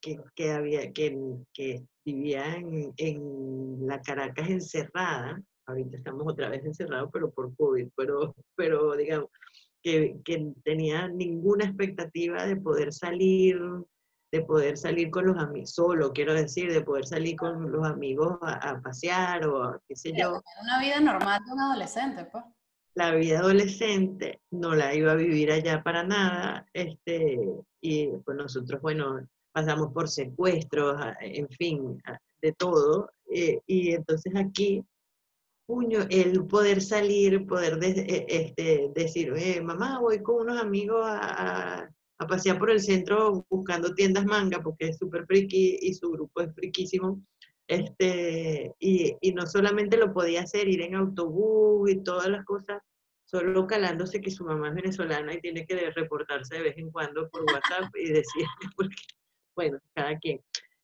Speaker 2: que, que había, que, que vivía en, la Caracas encerrada, ahorita estamos otra vez encerrados, pero por COVID, pero, pero digamos, que, que, tenía ninguna expectativa de poder salir, de poder salir con los amigos, solo quiero decir, de poder salir con los amigos a, pasear o qué sé yo.
Speaker 1: Una vida normal de un adolescente, pues.
Speaker 2: La vida adolescente no la iba a vivir allá para nada, este, y pues nosotros, bueno, pasamos por secuestros, en fin, de todo. Eh, y entonces aquí, puño, el poder salir, poder e, este, decir, eh, mamá, voy con unos amigos a, pasear por el centro buscando tiendas manga, porque es súper friki y su grupo es friquísimo. Este, y, y no solamente lo podía hacer, ir en autobús y todas las cosas, solo calándose que su mamá es venezolana y tiene que reportarse de vez en cuando por WhatsApp y decir, porque bueno, cada quien.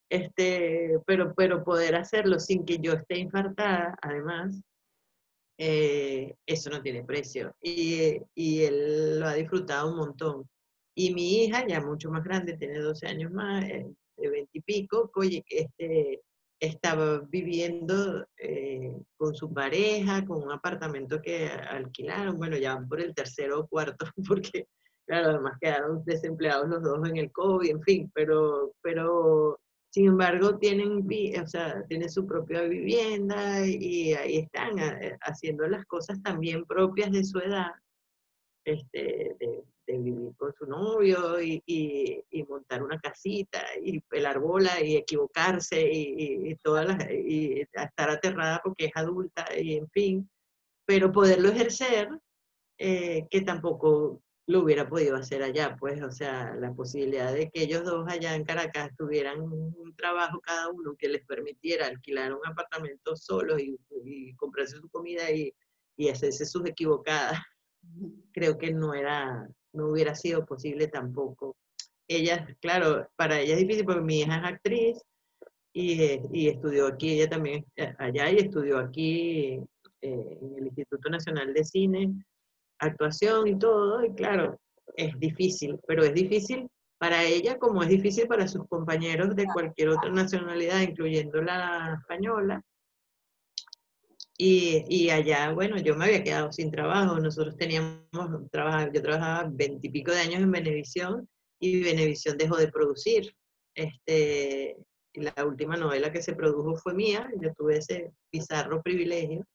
Speaker 2: Este, pero, pero poder hacerlo sin que yo esté infartada, además, eh, eso no tiene precio. Y, y, él lo ha disfrutado un montón. Y mi hija, ya mucho más grande, tiene 12 años más, eh, de 20 y pico, oye, este, estaba viviendo eh, con su pareja, con un apartamento que alquilaron, bueno, ya por el tercero o cuarto, porque Claro, además quedaron desempleados los dos en el COVID, en fin, pero, pero sin embargo tienen, o sea, tienen su propia vivienda y ahí están eh, haciendo las cosas también propias de su edad, este, de, vivir con su novio y, y, montar una casita y pelar bola y equivocarse y, y todas las, y estar aterrada porque es adulta y en fin, pero poderlo ejercer, eh, que tampoco lo hubiera podido hacer allá, pues, o sea, la posibilidad de que ellos dos allá en Caracas tuvieran un trabajo cada uno que les permitiera alquilar un apartamento solo y, comprarse su comida y, y, hacerse sus equivocadas, creo que no era, no hubiera sido posible tampoco. Ella, claro, para ella es difícil porque mi hija es actriz y, y estudió aquí, ella también eh, allá y estudió aquí eh, en el Instituto Nacional de Cine actuación y todo, y claro, es difícil, pero es difícil para ella como es difícil para sus compañeros de cualquier otra nacionalidad, incluyendo la española. Y, y allá, bueno, yo me había quedado sin trabajo, nosotros teníamos, trabajo, yo trabajaba veintipico de años en Venevisión y Venevisión dejó de producir. Este, la última novela que se produjo fue mía, yo tuve ese bizarro privilegio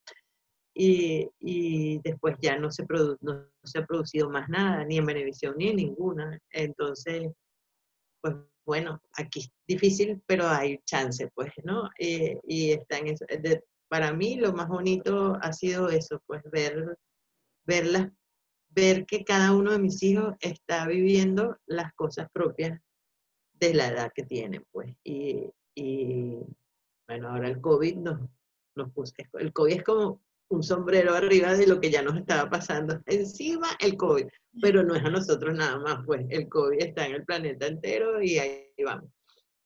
Speaker 2: y, después ya no se, no se ha producido más nada, ni en Venevisión ni en ninguna. Entonces, pues bueno, aquí es difícil, pero hay chance, pues, ¿no? Eh, y está en para mí lo más bonito ha sido eso, pues ver, verlas, ver que cada uno de mis hijos está viviendo las cosas propias de la edad que tienen, pues. Y, y bueno, ahora el COVID nos, nos puso, el COVID es como un sombrero arriba de lo que ya nos estaba pasando. Encima el COVID, pero no es a nosotros nada más, pues el COVID está en el planeta entero y ahí vamos.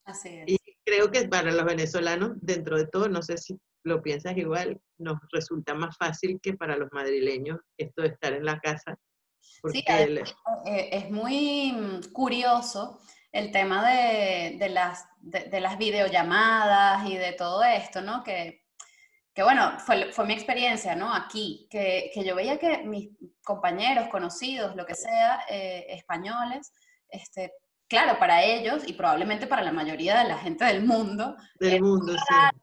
Speaker 1: Así es.
Speaker 2: Y creo que para los venezolanos, dentro de todo, no sé si lo piensas igual, nos resulta más fácil que para los madrileños esto de estar en la casa.
Speaker 1: sí, eh, es, muy mm, curioso el tema de, de las, de, de, las videollamadas y de todo esto, ¿no? Que que bueno, fue, fue mi experiencia, ¿no? Aquí, que, que, yo veía que mis compañeros, conocidos, lo que sea, eh, españoles, este, claro, para ellos y probablemente para la mayoría de la gente del mundo,
Speaker 2: del mundo, sí.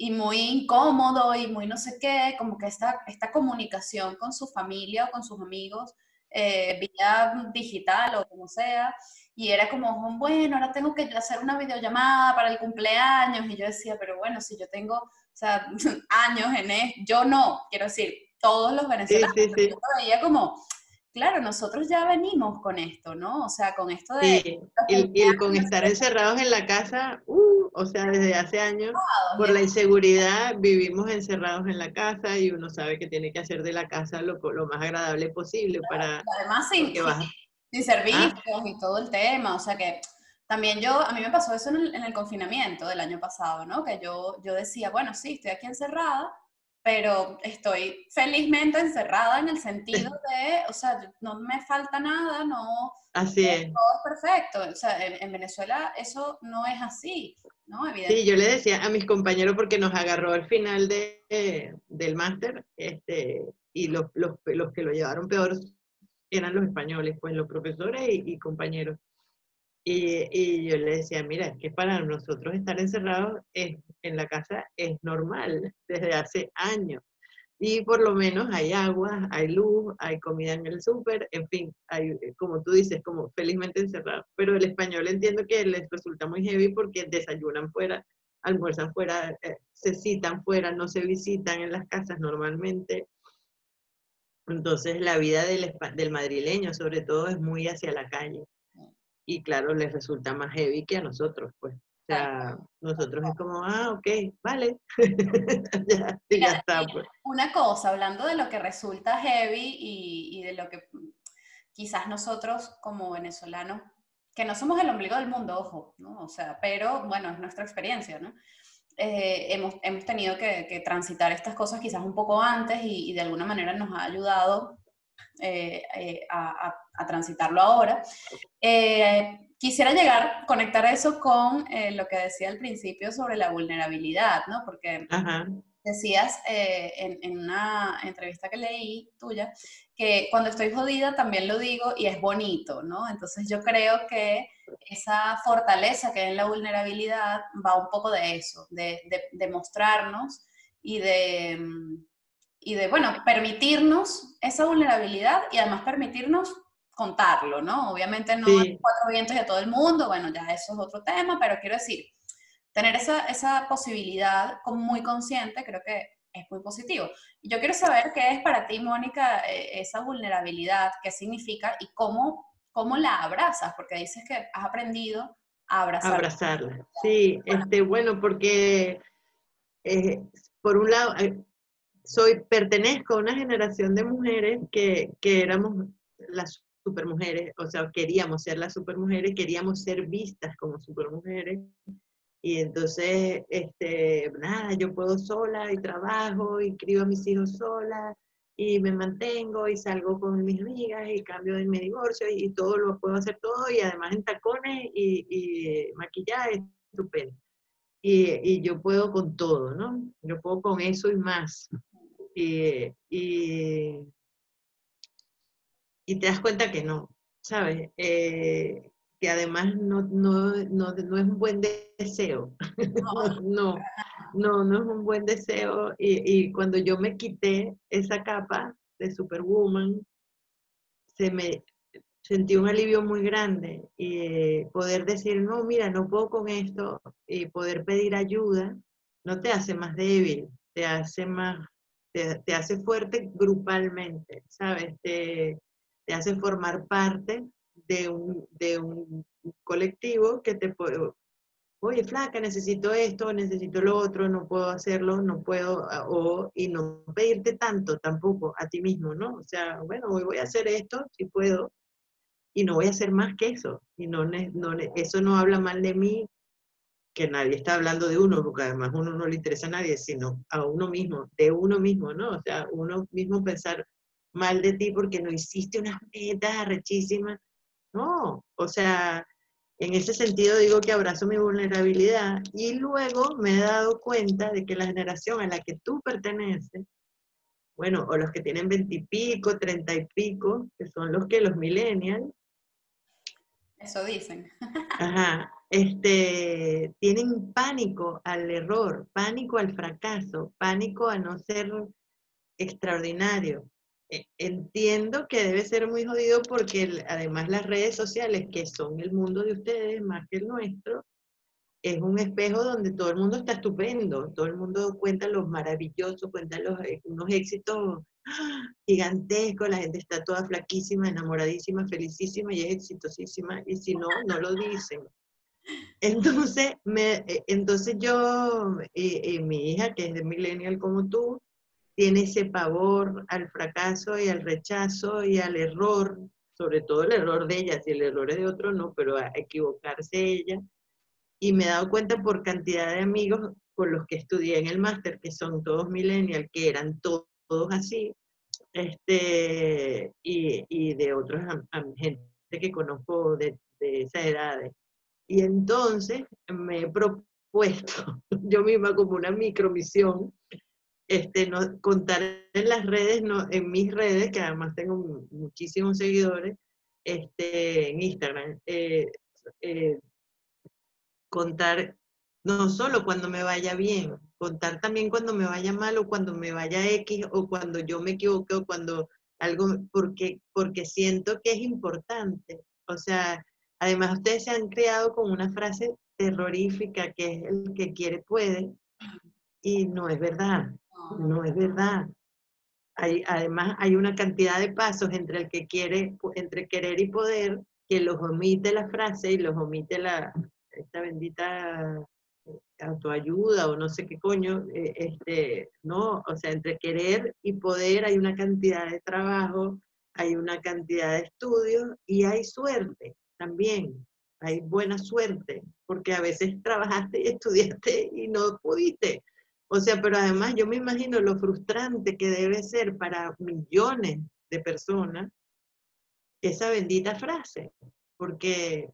Speaker 1: Y muy incómodo y muy no sé qué, como que esta, esta comunicación con su familia o con sus amigos eh, vía digital o como sea, y era como, bueno, ahora tengo que hacer una videollamada para el cumpleaños, y yo decía, pero bueno, si yo tengo sea, años en esto, yo no, quiero decir, todos los venezolanos, sí, sí, yo como, claro, nosotros ya venimos con esto, ¿no? O sea, con esto de...
Speaker 2: y, con estar encerrados en la casa, uh, o sea, desde hace años, por la inseguridad, vivimos encerrados en la casa y uno sabe que tiene que hacer de la casa lo, lo más agradable posible para...
Speaker 1: Además, sin, sin servicios y todo el tema, o sea que también yo, a mí me pasó eso en el, confinamiento del año pasado, ¿no? Que yo, yo decía, bueno, sí, estoy aquí encerrada, pero estoy felizmente encerrada en el sentido de, o sea, no me falta nada, no...
Speaker 2: Así es.
Speaker 1: Todo es perfecto. O sea, en, Venezuela eso no es así, ¿no?
Speaker 2: Sí, yo le decía a mis compañeros porque nos agarró al final de, del máster, este, y los, los, los, que lo llevaron peor eran los españoles, pues los profesores y compañeros. Y, yo le decía, mira, es que para nosotros estar encerrados en la casa es normal desde hace años. Y por lo menos hay agua, hay luz, hay comida en el súper, en fin, hay, como tú dices, como felizmente encerrados. Pero el español entiendo que les resulta muy heavy porque desayunan fuera, almuerzan fuera, eh, se citan fuera, no se visitan en las casas normalmente. Entonces la vida del, del madrileño sobre todo es muy hacia la calle y claro, les resulta más heavy que a nosotros, pues. O sea, nosotros es como, ah, ok, vale.
Speaker 1: ya, ya, está. Pues. Una cosa, hablando de lo que resulta heavy y, de lo que quizás nosotros como venezolanos, que no somos el ombligo del mundo, ojo, ¿no? O sea, pero bueno, es nuestra experiencia, ¿no? Eh, hemos, hemos, tenido que, transitar estas cosas quizás un poco antes y, de alguna manera nos ha ayudado eh, eh, a, transitarlo ahora. Eh, quisiera llegar, conectar eso con lo que decía al principio sobre la vulnerabilidad, ¿no? Porque decías en, en, una entrevista que leí tuya que cuando estoy jodida también lo digo y es bonito, ¿no? Entonces yo creo que esa fortaleza que hay en la vulnerabilidad va un poco de eso, de, de, de mostrarnos y de mm, y de, bueno, permitirnos esa vulnerabilidad y además permitirnos contarlo, ¿no? Obviamente no hay cuatro vientos de todo el mundo, bueno, ya eso es otro tema, pero quiero decir, tener esa, esa posibilidad muy consciente creo que es muy positivo. Yo quiero saber qué es para ti, Mónica, eh, esa vulnerabilidad, qué significa y cómo, cómo la abrazas, porque dices que has aprendido a abrazarla.
Speaker 2: Abrazarla, sí, bueno, este, bueno porque eh, por un lado, eh, soy, pertenezco a una generación de mujeres que, que éramos las supermujeres, o sea, queríamos ser las supermujeres, queríamos ser vistas como supermujeres, y entonces, este, nada, yo puedo sola y trabajo y crío a mis hijos sola y me mantengo y salgo con mis amigas y cambio de mi divorcio y, todo lo puedo hacer todo y además en tacones y, y maquillaje, estupendo. Y, yo puedo con todo, ¿no? Yo puedo con eso y más. Y, y te das cuenta que no, ¿sabes? Eh, que además no, no, no, no, es un buen deseo. No. no, no, es un buen deseo. Y, y, cuando yo me quité esa capa de Superwoman, se me sentí un alivio muy grande. Y eh, poder decir, no, mira, no puedo con esto, y poder pedir ayuda, no te hace más débil, te hace más, te, te hace fuerte grupalmente, ¿sabes? Te hace formar parte de un, de un colectivo que te puede, oye, flaca, necesito esto, necesito lo otro, no puedo hacerlo, no puedo, ah, o, y no pedirte tanto tampoco a ti mismo, ¿no? O sea, bueno, hoy voy a hacer esto, si puedo, y no voy a hacer más que eso. Y no, no, eso no habla mal de mí, que nadie está hablando de uno, porque además uno no le interesa a nadie, sino a uno mismo, de uno mismo, ¿no? O sea, uno mismo pensar mal de ti porque no hiciste unas metas arrechísimas no, o sea, en ese sentido digo que abrazo mi vulnerabilidad y luego me he dado cuenta de que la generación a la que tú perteneces, bueno, o los que tienen veintipico, treinta y pico, que son los que los millennials.
Speaker 1: Eso dicen.
Speaker 2: Ajá, este, tienen pánico al error, pánico al fracaso, pánico a no ser extraordinario. E, entiendo que debe ser muy jodido porque además las redes sociales, que son el mundo de ustedes más que el nuestro, es un espejo donde todo el mundo está estupendo, todo el mundo cuenta los maravillosos, cuenta los, eh, unos éxitos gigantescos, la gente está toda flaquísima, enamoradísima, felicísima y es exitosísima, y si no, no lo dicen. Entonces, me, eh, entonces yo y, y mi hija, que es de millennial como tú, tiene ese pavor al fracaso y al rechazo y al error, sobre todo el error de ella, si el error es de otro no, pero a equivocarse ella. Y me he dado cuenta por cantidad de amigos con los que estudié en el máster, que son todos millennials, que eran todos, así, este, y, y de otros gente que conozco de, de esas edades. Y entonces me he propuesto yo misma como una micromisión este, no, contar en las redes, no, en mis redes, que además tengo muchísimos seguidores, este, en Instagram, eh, eh, contar no solo cuando me vaya bien, contar también cuando me vaya mal o cuando me vaya X o cuando yo me equivoque o cuando algo, porque, porque siento que es importante. O sea, además ustedes se han creado con una frase terrorífica que es el que quiere puede y no es verdad. No es verdad. Hay, además, hay una cantidad de pasos entre el que quiere, entre querer y poder, que los omite la frase y los omite la, esta bendita eh, autoayuda o no sé qué coño, eh, este, no, o sea, entre querer y poder hay una cantidad de trabajo, hay una cantidad de estudios y hay suerte también, hay buena suerte, porque a veces trabajaste y estudiaste y no pudiste, o sea, pero además yo me imagino lo frustrante que debe ser para millones de personas esa bendita frase, porque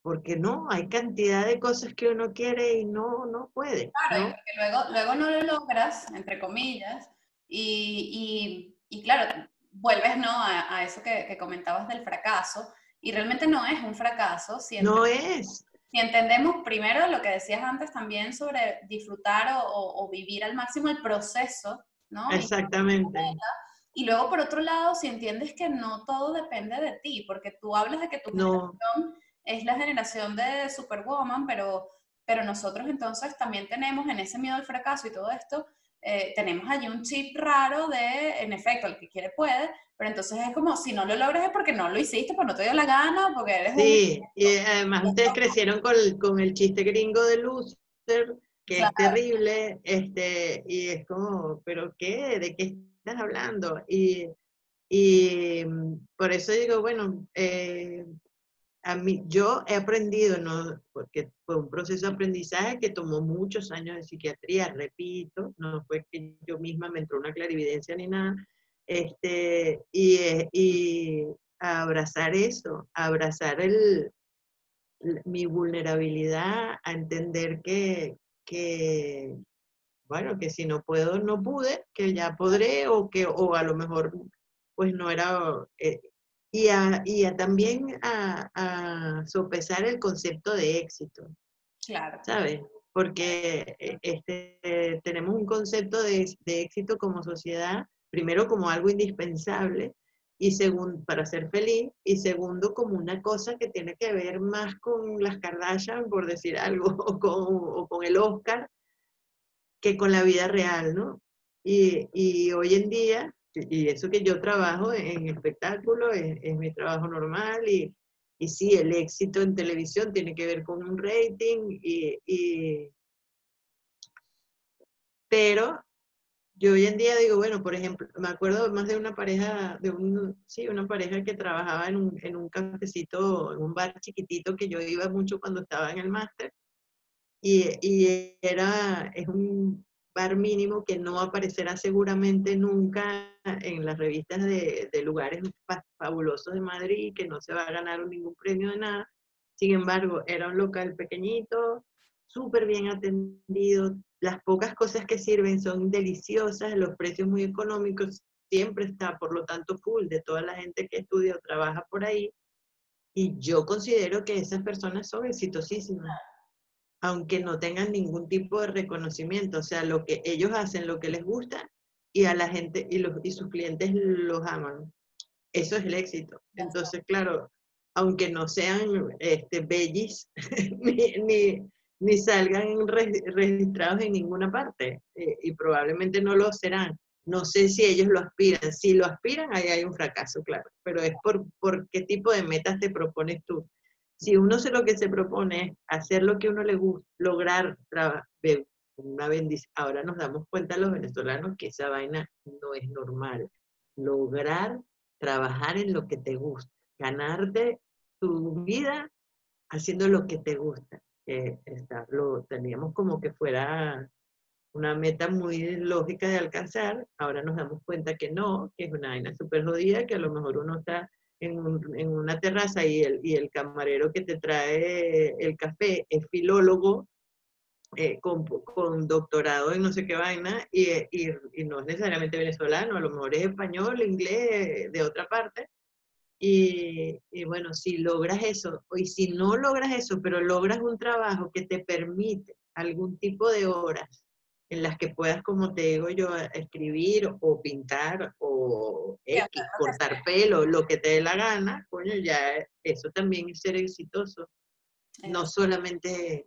Speaker 2: porque no, hay cantidad de cosas que uno quiere y no, no puede.
Speaker 1: Claro, porque luego, luego no lo logras, entre comillas, y, y, y claro, vuelves ¿no? a, a eso que, que, comentabas del fracaso, y realmente no es un fracaso.
Speaker 2: no es.
Speaker 1: Si entendemos primero lo que decías antes también sobre disfrutar o, vivir al máximo el proceso, ¿no?
Speaker 2: Exactamente.
Speaker 1: Y luego, por otro lado, si entiendes que no todo depende de ti, porque tú hablas de que tu generación es la generación de Superwoman, pero, pero nosotros entonces también tenemos en ese miedo al fracaso y todo esto, eh, tenemos allí un chip raro de, en efecto, el que quiere puede, pero entonces es como, si no lo logras es porque no lo hiciste, porque no te dio la gana, porque eres
Speaker 2: Sí, y además ustedes crecieron con el, con el chiste gringo de loser, que es terrible, este, y es como, ¿pero qué? ¿De qué estás hablando? Y, y por eso digo, bueno, eh, a mí, yo he aprendido, ¿no? porque fue un proceso de aprendizaje que tomó muchos años de psiquiatría, repito, no fue que yo misma me entró una clarividencia ni nada, este, y, y abrazar eso, abrazar el, mi vulnerabilidad, a entender que, que, bueno, que si no puedo, no pude, que ya podré, o que, o a lo mejor, pues no era, eh, y, a, y a también a, a, sopesar el concepto de éxito.
Speaker 1: Claro.
Speaker 2: ¿Sabes? Porque eh, este, tenemos un concepto de, de, éxito como sociedad, primero como algo indispensable, y segundo, para ser feliz, y segundo, como una cosa que tiene que ver más con las Kardashian, por decir algo, o con, o con el Oscar, que con la vida real, ¿no? Y, y hoy en día y eso que yo trabajo en espectáculo es, es mi trabajo normal y, y, sí, el éxito en televisión tiene que ver con un rating y, y, pero yo hoy en día digo, bueno, por ejemplo, me acuerdo más de una pareja, de un, sí, una pareja que trabajaba en un, en un cafecito, en un bar chiquitito que yo iba mucho cuando estaba en el máster y, y era, es un bar mínimo que no aparecerá seguramente nunca en las revistas de, de lugares fabulosos de Madrid, que no se va a ganar ningún premio de nada. Sin embargo, era un local pequeñito, súper bien atendido, las pocas cosas que sirven son deliciosas, los precios muy económicos, siempre está, por lo tanto, full de toda la gente que estudia o trabaja por ahí. Y yo considero que esas personas son exitosísimas aunque no tengan ningún tipo de reconocimiento. O sea, lo que ellos hacen, lo que les gusta, y a la gente y, los, y sus clientes los aman. Eso es el éxito. Entonces, claro, aunque no sean este, bellis, ni, ni, salgan registrados en ninguna parte, eh, y probablemente no lo serán. No sé si ellos lo aspiran. Si lo aspiran, ahí hay un fracaso, claro. Pero es por, por qué tipo de metas te propones tú si uno se lo que se propone es hacer lo que uno le gusta, lograr una bendición, ahora nos damos cuenta los venezolanos que esa vaina no es normal. Lograr trabajar en lo que te gusta, ganarte tu vida haciendo lo que te gusta. está, lo teníamos como que fuera una meta muy lógica de alcanzar, ahora nos damos cuenta que no, que es una vaina súper jodida, que a lo mejor uno está en, una terraza y el, y el, camarero que te trae el café es filólogo eh, con, con, doctorado en no sé qué vaina y, y, y, no es necesariamente venezolano, a lo mejor es español, inglés, de otra parte. Y, y bueno, si logras eso, y si no logras eso, pero logras un trabajo que te permite algún tipo de horas en las que puedas, como te digo yo, escribir o pintar o cortar pelo, lo que te dé la gana, coño, ya eso también es ser exitoso. No solamente,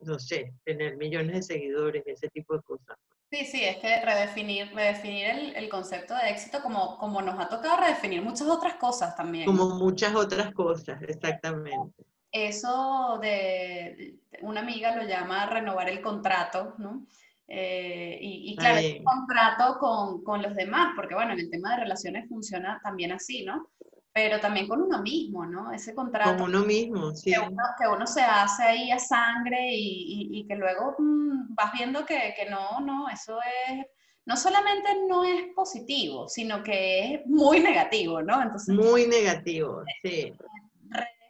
Speaker 2: no sé, tener millones de seguidores, ese tipo de cosas.
Speaker 1: Sí, sí, es que redefinir, redefinir el, el, concepto de éxito como, como nos ha tocado redefinir muchas otras cosas también.
Speaker 2: Como muchas otras cosas, exactamente
Speaker 1: eso de, una amiga lo llama renovar el contrato, ¿no? Eh, y, claro, el contrato con, con, los demás, porque bueno, en el tema de relaciones funciona también así, ¿no? Pero también con uno mismo, ¿no? Ese contrato.
Speaker 2: Con uno mismo, sí.
Speaker 1: Que uno, que uno se hace ahí a sangre y, y, que luego mmm, vas viendo que, que no, no, eso es no solamente no es positivo, sino que es muy negativo, ¿no?
Speaker 2: Entonces, muy negativo, sí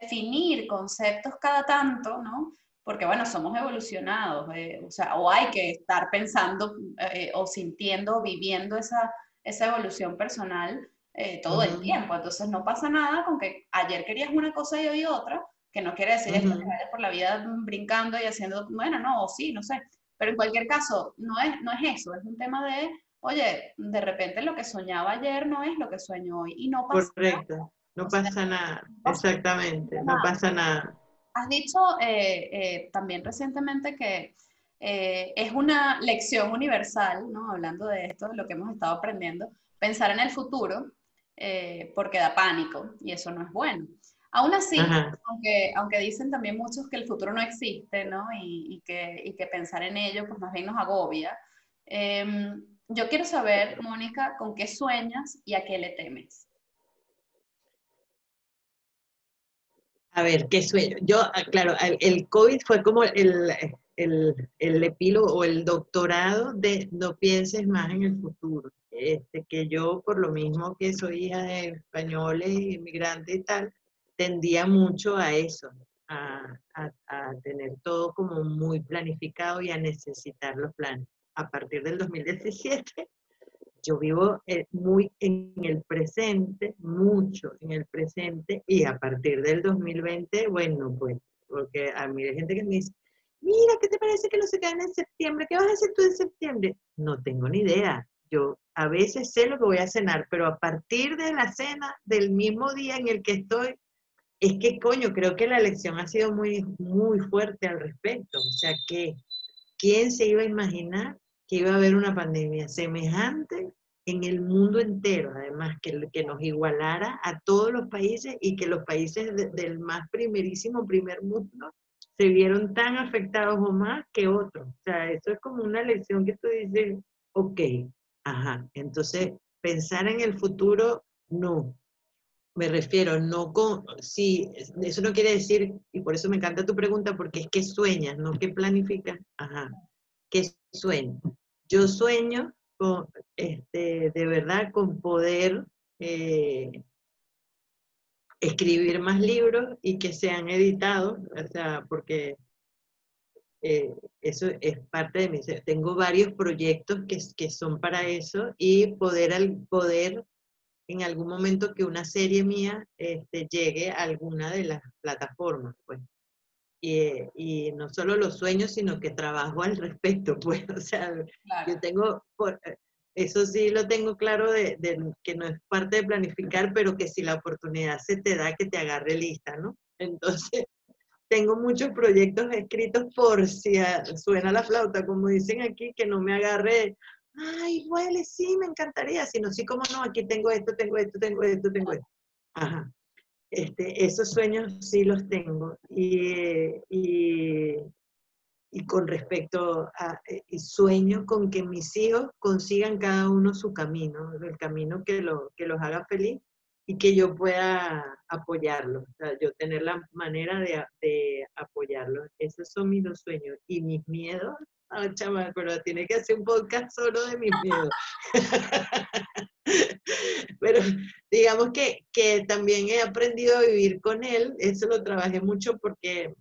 Speaker 1: definir conceptos cada tanto, ¿no? Porque bueno, somos evolucionados, eh, o sea, o hay que estar pensando eh, o sintiendo, viviendo esa, esa evolución personal eh, todo el tiempo. Entonces no pasa nada con que ayer querías una cosa y hoy otra, que no quiere decir que vayas por la vida brincando y haciendo, bueno, no, o sí, no sé. Pero en cualquier caso, no es, no es eso, es un tema de, oye, de repente lo que soñaba ayer no es lo que sueño hoy y no pasa
Speaker 2: Correcto. No pasa nada, exactamente, no pasa nada.
Speaker 1: Has dicho eh, eh, también recientemente que eh, es una lección universal, ¿no? Hablando de esto, lo que hemos estado aprendiendo, pensar en el futuro, porque da pánico y eso no es bueno. Aún así, aunque, aunque dicen también muchos que el futuro no existe, ¿no? Y, que, y que, pensar en ello, pues más bien nos agobia. Em, yo quiero saber, Mónica, ¿con qué sueñas y a qué le temes?
Speaker 2: A ver, ¿qué sueño? Yo, ah, claro, el COVID fue como el, el, el epílogo o el doctorado de no pienses más en el futuro. Este, que yo, por lo mismo que soy hija de españoles, inmigrantes y tal, tendía mucho a eso, a, a, tener todo como muy planificado y a necesitar los planes. A partir del 2017, yo vivo eh, muy en el presente, mucho en el presente, y a partir del 2020, bueno, pues, porque a mí hay gente que me dice, mira, ¿qué te parece que lo se caen en septiembre? ¿Qué vas a hacer tú en septiembre? No tengo ni idea. Yo a veces sé lo que voy a cenar, pero a partir de la cena del mismo día en el que estoy, es que coño, creo que la elección ha sido muy, muy fuerte al respecto. O sea, que ¿quién se iba a imaginar que iba a haber una pandemia semejante en el mundo entero, además, que, que nos igualara a todos los países y que los países del más primerísimo primer mundo se vieron tan afectados o más que otros. O sea, eso es como una lección que tú dices, ok, ajá, entonces pensar en el futuro, no. Me refiero, no con, sí, eso no quiere decir, y por eso me encanta tu pregunta, porque es que sueñas, no que planificas, ajá, ¿qué sueño? Yo sueño con, este, de verdad, con poder eh, escribir más libros y que sean editados, o sea, porque eh, eso es parte de mí. Tengo varios proyectos que, que son para eso y poder, poder en algún momento que una serie mía este, llegue a alguna de las plataformas, pues. Y, y, no solo los sueños, sino que trabajo al respecto, pues. O sea, yo tengo, por, eso sí lo tengo claro de, que no es parte de planificar, pero que si la oportunidad se te da, que te agarre lista, ¿no? Entonces, tengo muchos proyectos escritos por si suena la flauta, como dicen aquí, que no me agarre, ay, huele, sí, me encantaría, sino sí, como no, aquí tengo esto, tengo esto, tengo esto, tengo esto. Ajá. Este, esos sueños sí los tengo. Y, y, con respecto a eh, y sueño con que mis hijos consigan cada uno su camino, el camino que, lo, que los haga feliz y que yo pueda apoyarlos, yo tener la manera de, de apoyarlos. Esos son mis dos sueños. Y mis miedos, ah, chaval, pero tiene que hacer un podcast solo de mis miedos. pero digamos que, que también he aprendido a vivir con él, eso lo trabajé mucho porque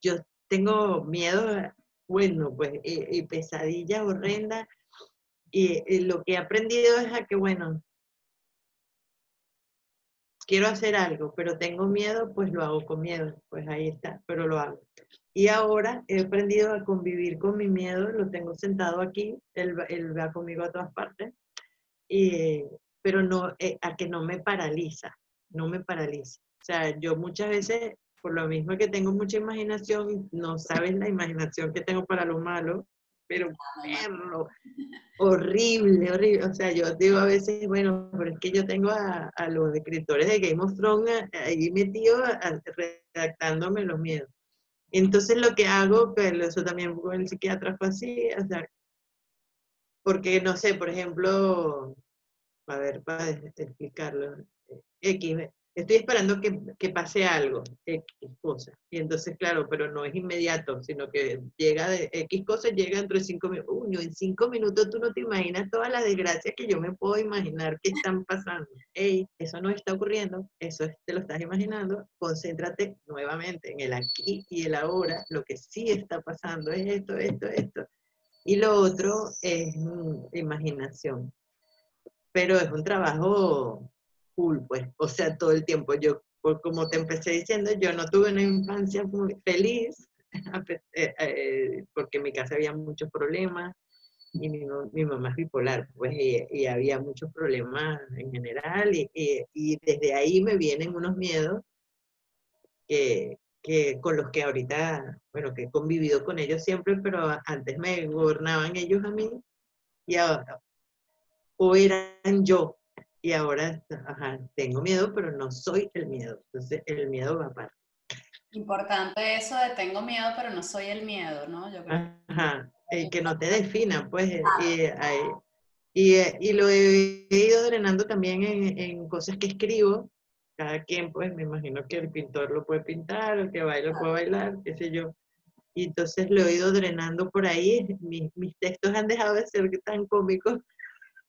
Speaker 2: yo tengo miedo, bueno, pues, y, pesadillas horrendas. Y, lo que he aprendido es a que, bueno, quiero hacer algo, pero tengo miedo, pues lo hago con miedo. Pues ahí está, pero lo hago. Y ahora he aprendido a convivir con mi miedo, lo tengo sentado aquí, él, él va conmigo a todas partes, y, pero no, eh, a que no me paraliza, no me paraliza. O sea, yo muchas veces por lo mismo que tengo mucha imaginación, no sabes la imaginación que tengo para lo malo, pero verlo, horrible, horrible. O sea, yo digo a veces, bueno, pero es que yo tengo a, los escritores de Game of Thrones ahí metidos redactándome los miedos. Entonces lo que hago, pero eso también con el psiquiatra fue así, o sea, porque no sé, por ejemplo, a ver, para explicarlo, X, estoy esperando que, que, pase algo, X cosa. Y entonces, claro, pero no es inmediato, sino que llega de X cosa, llega dentro de cinco minutos. Uy, en cinco minutos tú no te imaginas todas las desgracias que yo me puedo imaginar que están pasando. Ey, eso no está ocurriendo, eso te lo estás imaginando. Concéntrate nuevamente en el aquí y el ahora. Lo que sí está pasando es esto, esto, esto. Y lo otro es mm, imaginación. Pero es un trabajo pues, o sea, todo el tiempo. Yo, como te empecé diciendo, yo no tuve una infancia muy feliz, eh, eh, porque en mi casa había muchos problemas, y mi, mi mamá es bipolar, pues, y, había muchos problemas en general, y, y, desde ahí me vienen unos miedos que, que con los que ahorita, bueno, que he convivido con ellos siempre, pero antes me gobernaban ellos a mí y ahora, o eran yo y ahora ajá, tengo miedo, pero no soy el miedo. Entonces el miedo va aparte.
Speaker 1: Importante eso de tengo miedo, pero no soy el miedo, ¿no?
Speaker 2: Yo creo Ajá, el que no te defina, pues, y, y, y, lo he ido drenando también en, en cosas que escribo, cada quien, pues me imagino que el pintor lo puede pintar, el que baila lo puede bailar, qué sé yo. Y entonces lo he ido drenando por ahí. Mis, mis textos han dejado de ser tan cómicos.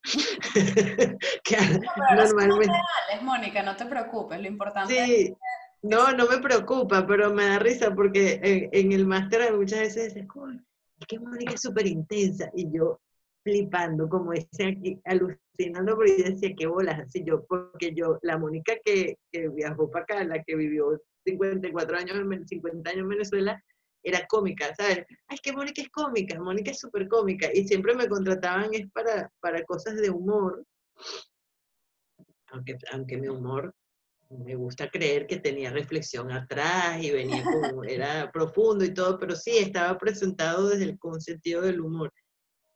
Speaker 1: que no, normalmente. Reales, Mónica, no te preocupes, lo importante
Speaker 2: sí. No, no me preocupa, pero me da risa porque en, el máster muchas veces dices, es que Mónica es súper intensa. Y yo flipando, como ese aquí, alucinando, porque yo decía, qué bolas, así yo, porque yo, la Mónica que, viajó para acá, la que vivió 54 años, 50 años en Venezuela, era cómica, ¿sabes? Ay, es que Mónica es cómica, Mónica es súper cómica, y siempre me contrataban es para, para cosas de humor, aunque, aunque mi humor me gusta creer que tenía reflexión atrás y venía como, era profundo y todo, pero sí, estaba presentado desde el sentido del humor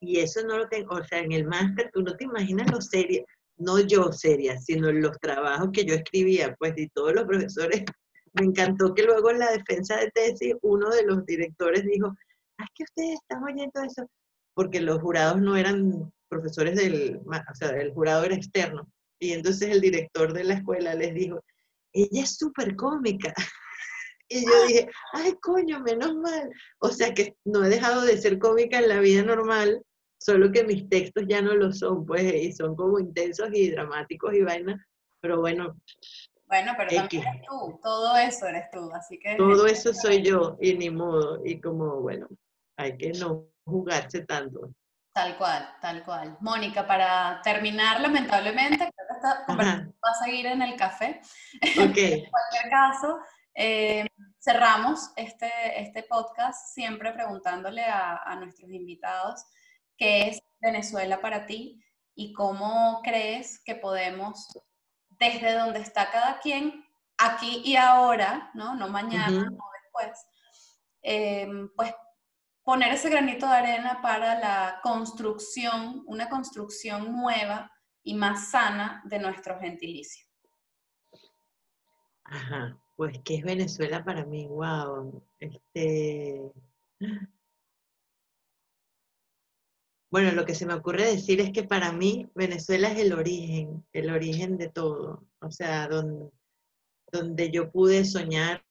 Speaker 2: y eso no lo tengo, o sea, en el máster tú no te imaginas lo serio, no yo seria, sino los trabajos que yo escribía, pues, y todos los profesores, me encantó que luego en la defensa de tesis uno de los directores dijo, ah, es que ustedes están oyendo eso, porque los jurados no eran profesores del, o sea, el jurado era externo, y entonces el director de la escuela les dijo, ella es súper cómica. Y yo dije, ay, coño, menos mal. O sea que no he dejado de ser cómica en la vida normal, solo que mis textos ya no lo son, pues, y son como intensos y dramáticos y vainas, pero bueno.
Speaker 1: Bueno, pero también eres tú, todo eso eres tú, así que...
Speaker 2: Todo eso soy yo, y ni modo, y como, bueno, hay que no jugarse tanto.
Speaker 1: Tal cual, tal cual. Mónica, para terminar, lamentablemente, creo que esta conversación va a seguir en el café.
Speaker 2: Ok.
Speaker 1: en cualquier caso, eh, cerramos este, este podcast siempre preguntándole a, a nuestros invitados qué es Venezuela para ti y cómo crees que podemos, desde donde está cada quien, aquí y ahora, no, no mañana o después, eh, pues poner ese granito de arena para la construcción, una construcción nueva y más sana de nuestro gentilicio.
Speaker 2: Ajá, pues ¿qué es Venezuela para mí? Wow. Este, Bueno, lo que se me ocurre decir es que para mí Venezuela es el origen, el origen de todo. O sea, donde, donde yo pude soñar,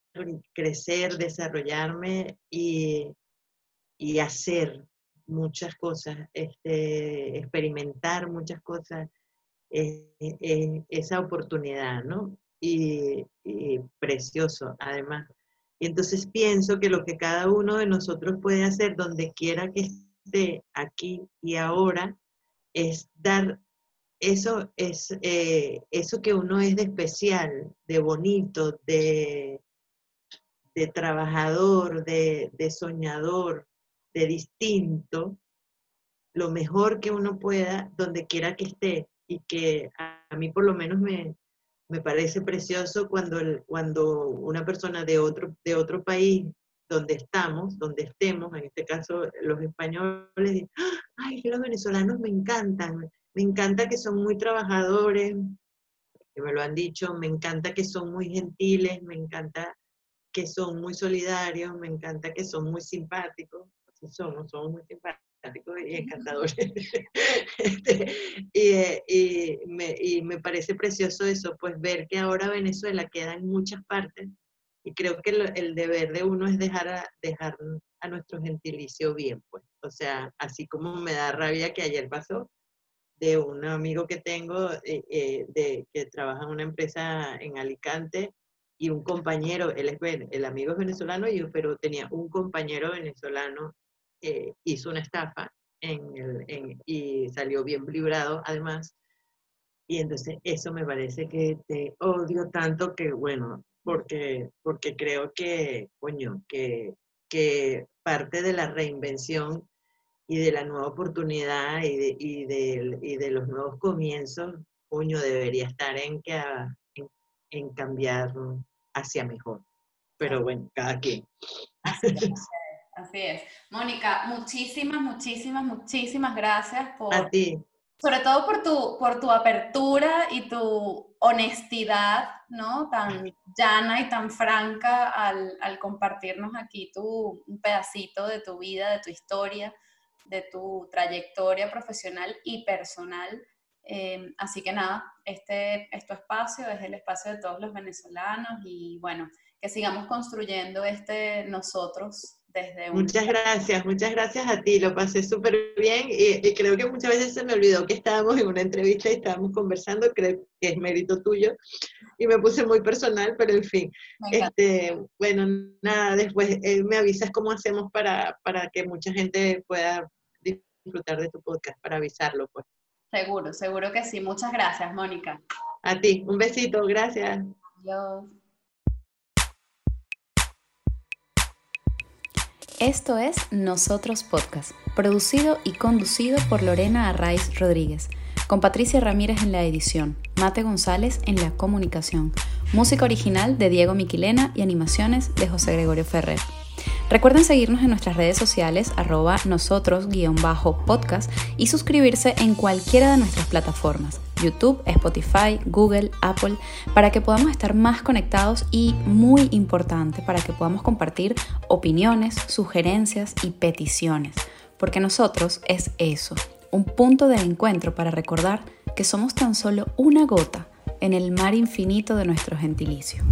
Speaker 2: crecer, desarrollarme y, hacer muchas cosas, este, experimentar muchas cosas, esa oportunidad, ¿no? Y, y precioso, además. Y entonces pienso que lo que cada uno de nosotros puede hacer donde quiera que de aquí y ahora es dar eso es eh, eso que uno es de especial, de bonito, de, de trabajador, de, soñador, de distinto, lo mejor que uno pueda donde quiera que esté. Y que a, mí por lo menos me, me parece precioso cuando, cuando una persona de otro, de otro país donde estamos, donde estemos, en este caso los españoles, ay, los venezolanos me encantan, me encanta que son muy trabajadores, que me lo han dicho, me encanta que son muy gentiles, me encanta que son muy solidarios, me encanta que son muy simpáticos, así somos, somos muy simpáticos y encantadores. Este, y, me, y me parece precioso eso, pues ver que ahora Venezuela queda en muchas partes y creo que el, deber de uno es dejar a, dejar a nuestro gentilicio bien, pues. O sea, así como me da rabia que ayer pasó de un amigo que tengo eh, eh, de, que trabaja en una empresa en Alicante y un compañero, él es, el amigo es venezolano, y, pero tenía un compañero venezolano, eh, hizo una estafa en el, y salió bien librado además. Y entonces eso me parece que te odio tanto que, bueno, porque, porque creo que, coño, que, que parte de la reinvención y de la nueva oportunidad y de, y de, y de los nuevos comienzos, coño, debería estar en, que, en, cambiar hacia mejor. pero bueno, cada quien.
Speaker 1: Así es. Así es. Mónica, muchísimas, muchísimas, muchísimas gracias por...
Speaker 2: A ti.
Speaker 1: Sobre todo por tu, por tu apertura y tu honestidad, ¿no? Tan llana y tan franca al, al compartirnos aquí tu, un pedacito de tu vida, de tu historia, de tu trayectoria profesional y personal. Eh, así que nada, este, este espacio es el espacio de todos los venezolanos y bueno, que sigamos construyendo este nosotros desde.
Speaker 2: Muchas gracias, muchas gracias a ti, lo pasé súper bien y, creo que muchas veces se me olvidó que estábamos en una entrevista y estábamos conversando, creo que es mérito tuyo y me puse muy personal, pero en fin, este, bueno, nada, después eh, me avisas cómo hacemos para, para que mucha gente pueda disfrutar de tu podcast, para avisarlo pues.
Speaker 1: Seguro, seguro que sí. Muchas gracias, Mónica.
Speaker 2: A ti, un besito, gracias.
Speaker 1: Adiós.
Speaker 3: Esto es Nosotros Podcast, producido y conducido por Lorena Arraiz Rodríguez, con Patricia Ramírez en la edición, Mate González en la comunicación, música original de Diego Miquilena y animaciones de José Gregorio Ferrer. Recuerden seguirnos en nuestras redes sociales arroba nosotros-podcast y suscribirse en cualquiera de nuestras plataformas, YouTube, Spotify, Google, Apple, para que podamos estar más conectados y, muy importante, para que podamos compartir opiniones, sugerencias y peticiones, porque nosotros es eso, un punto de encuentro para recordar que somos tan solo una gota en el mar infinito de nuestro gentilicio.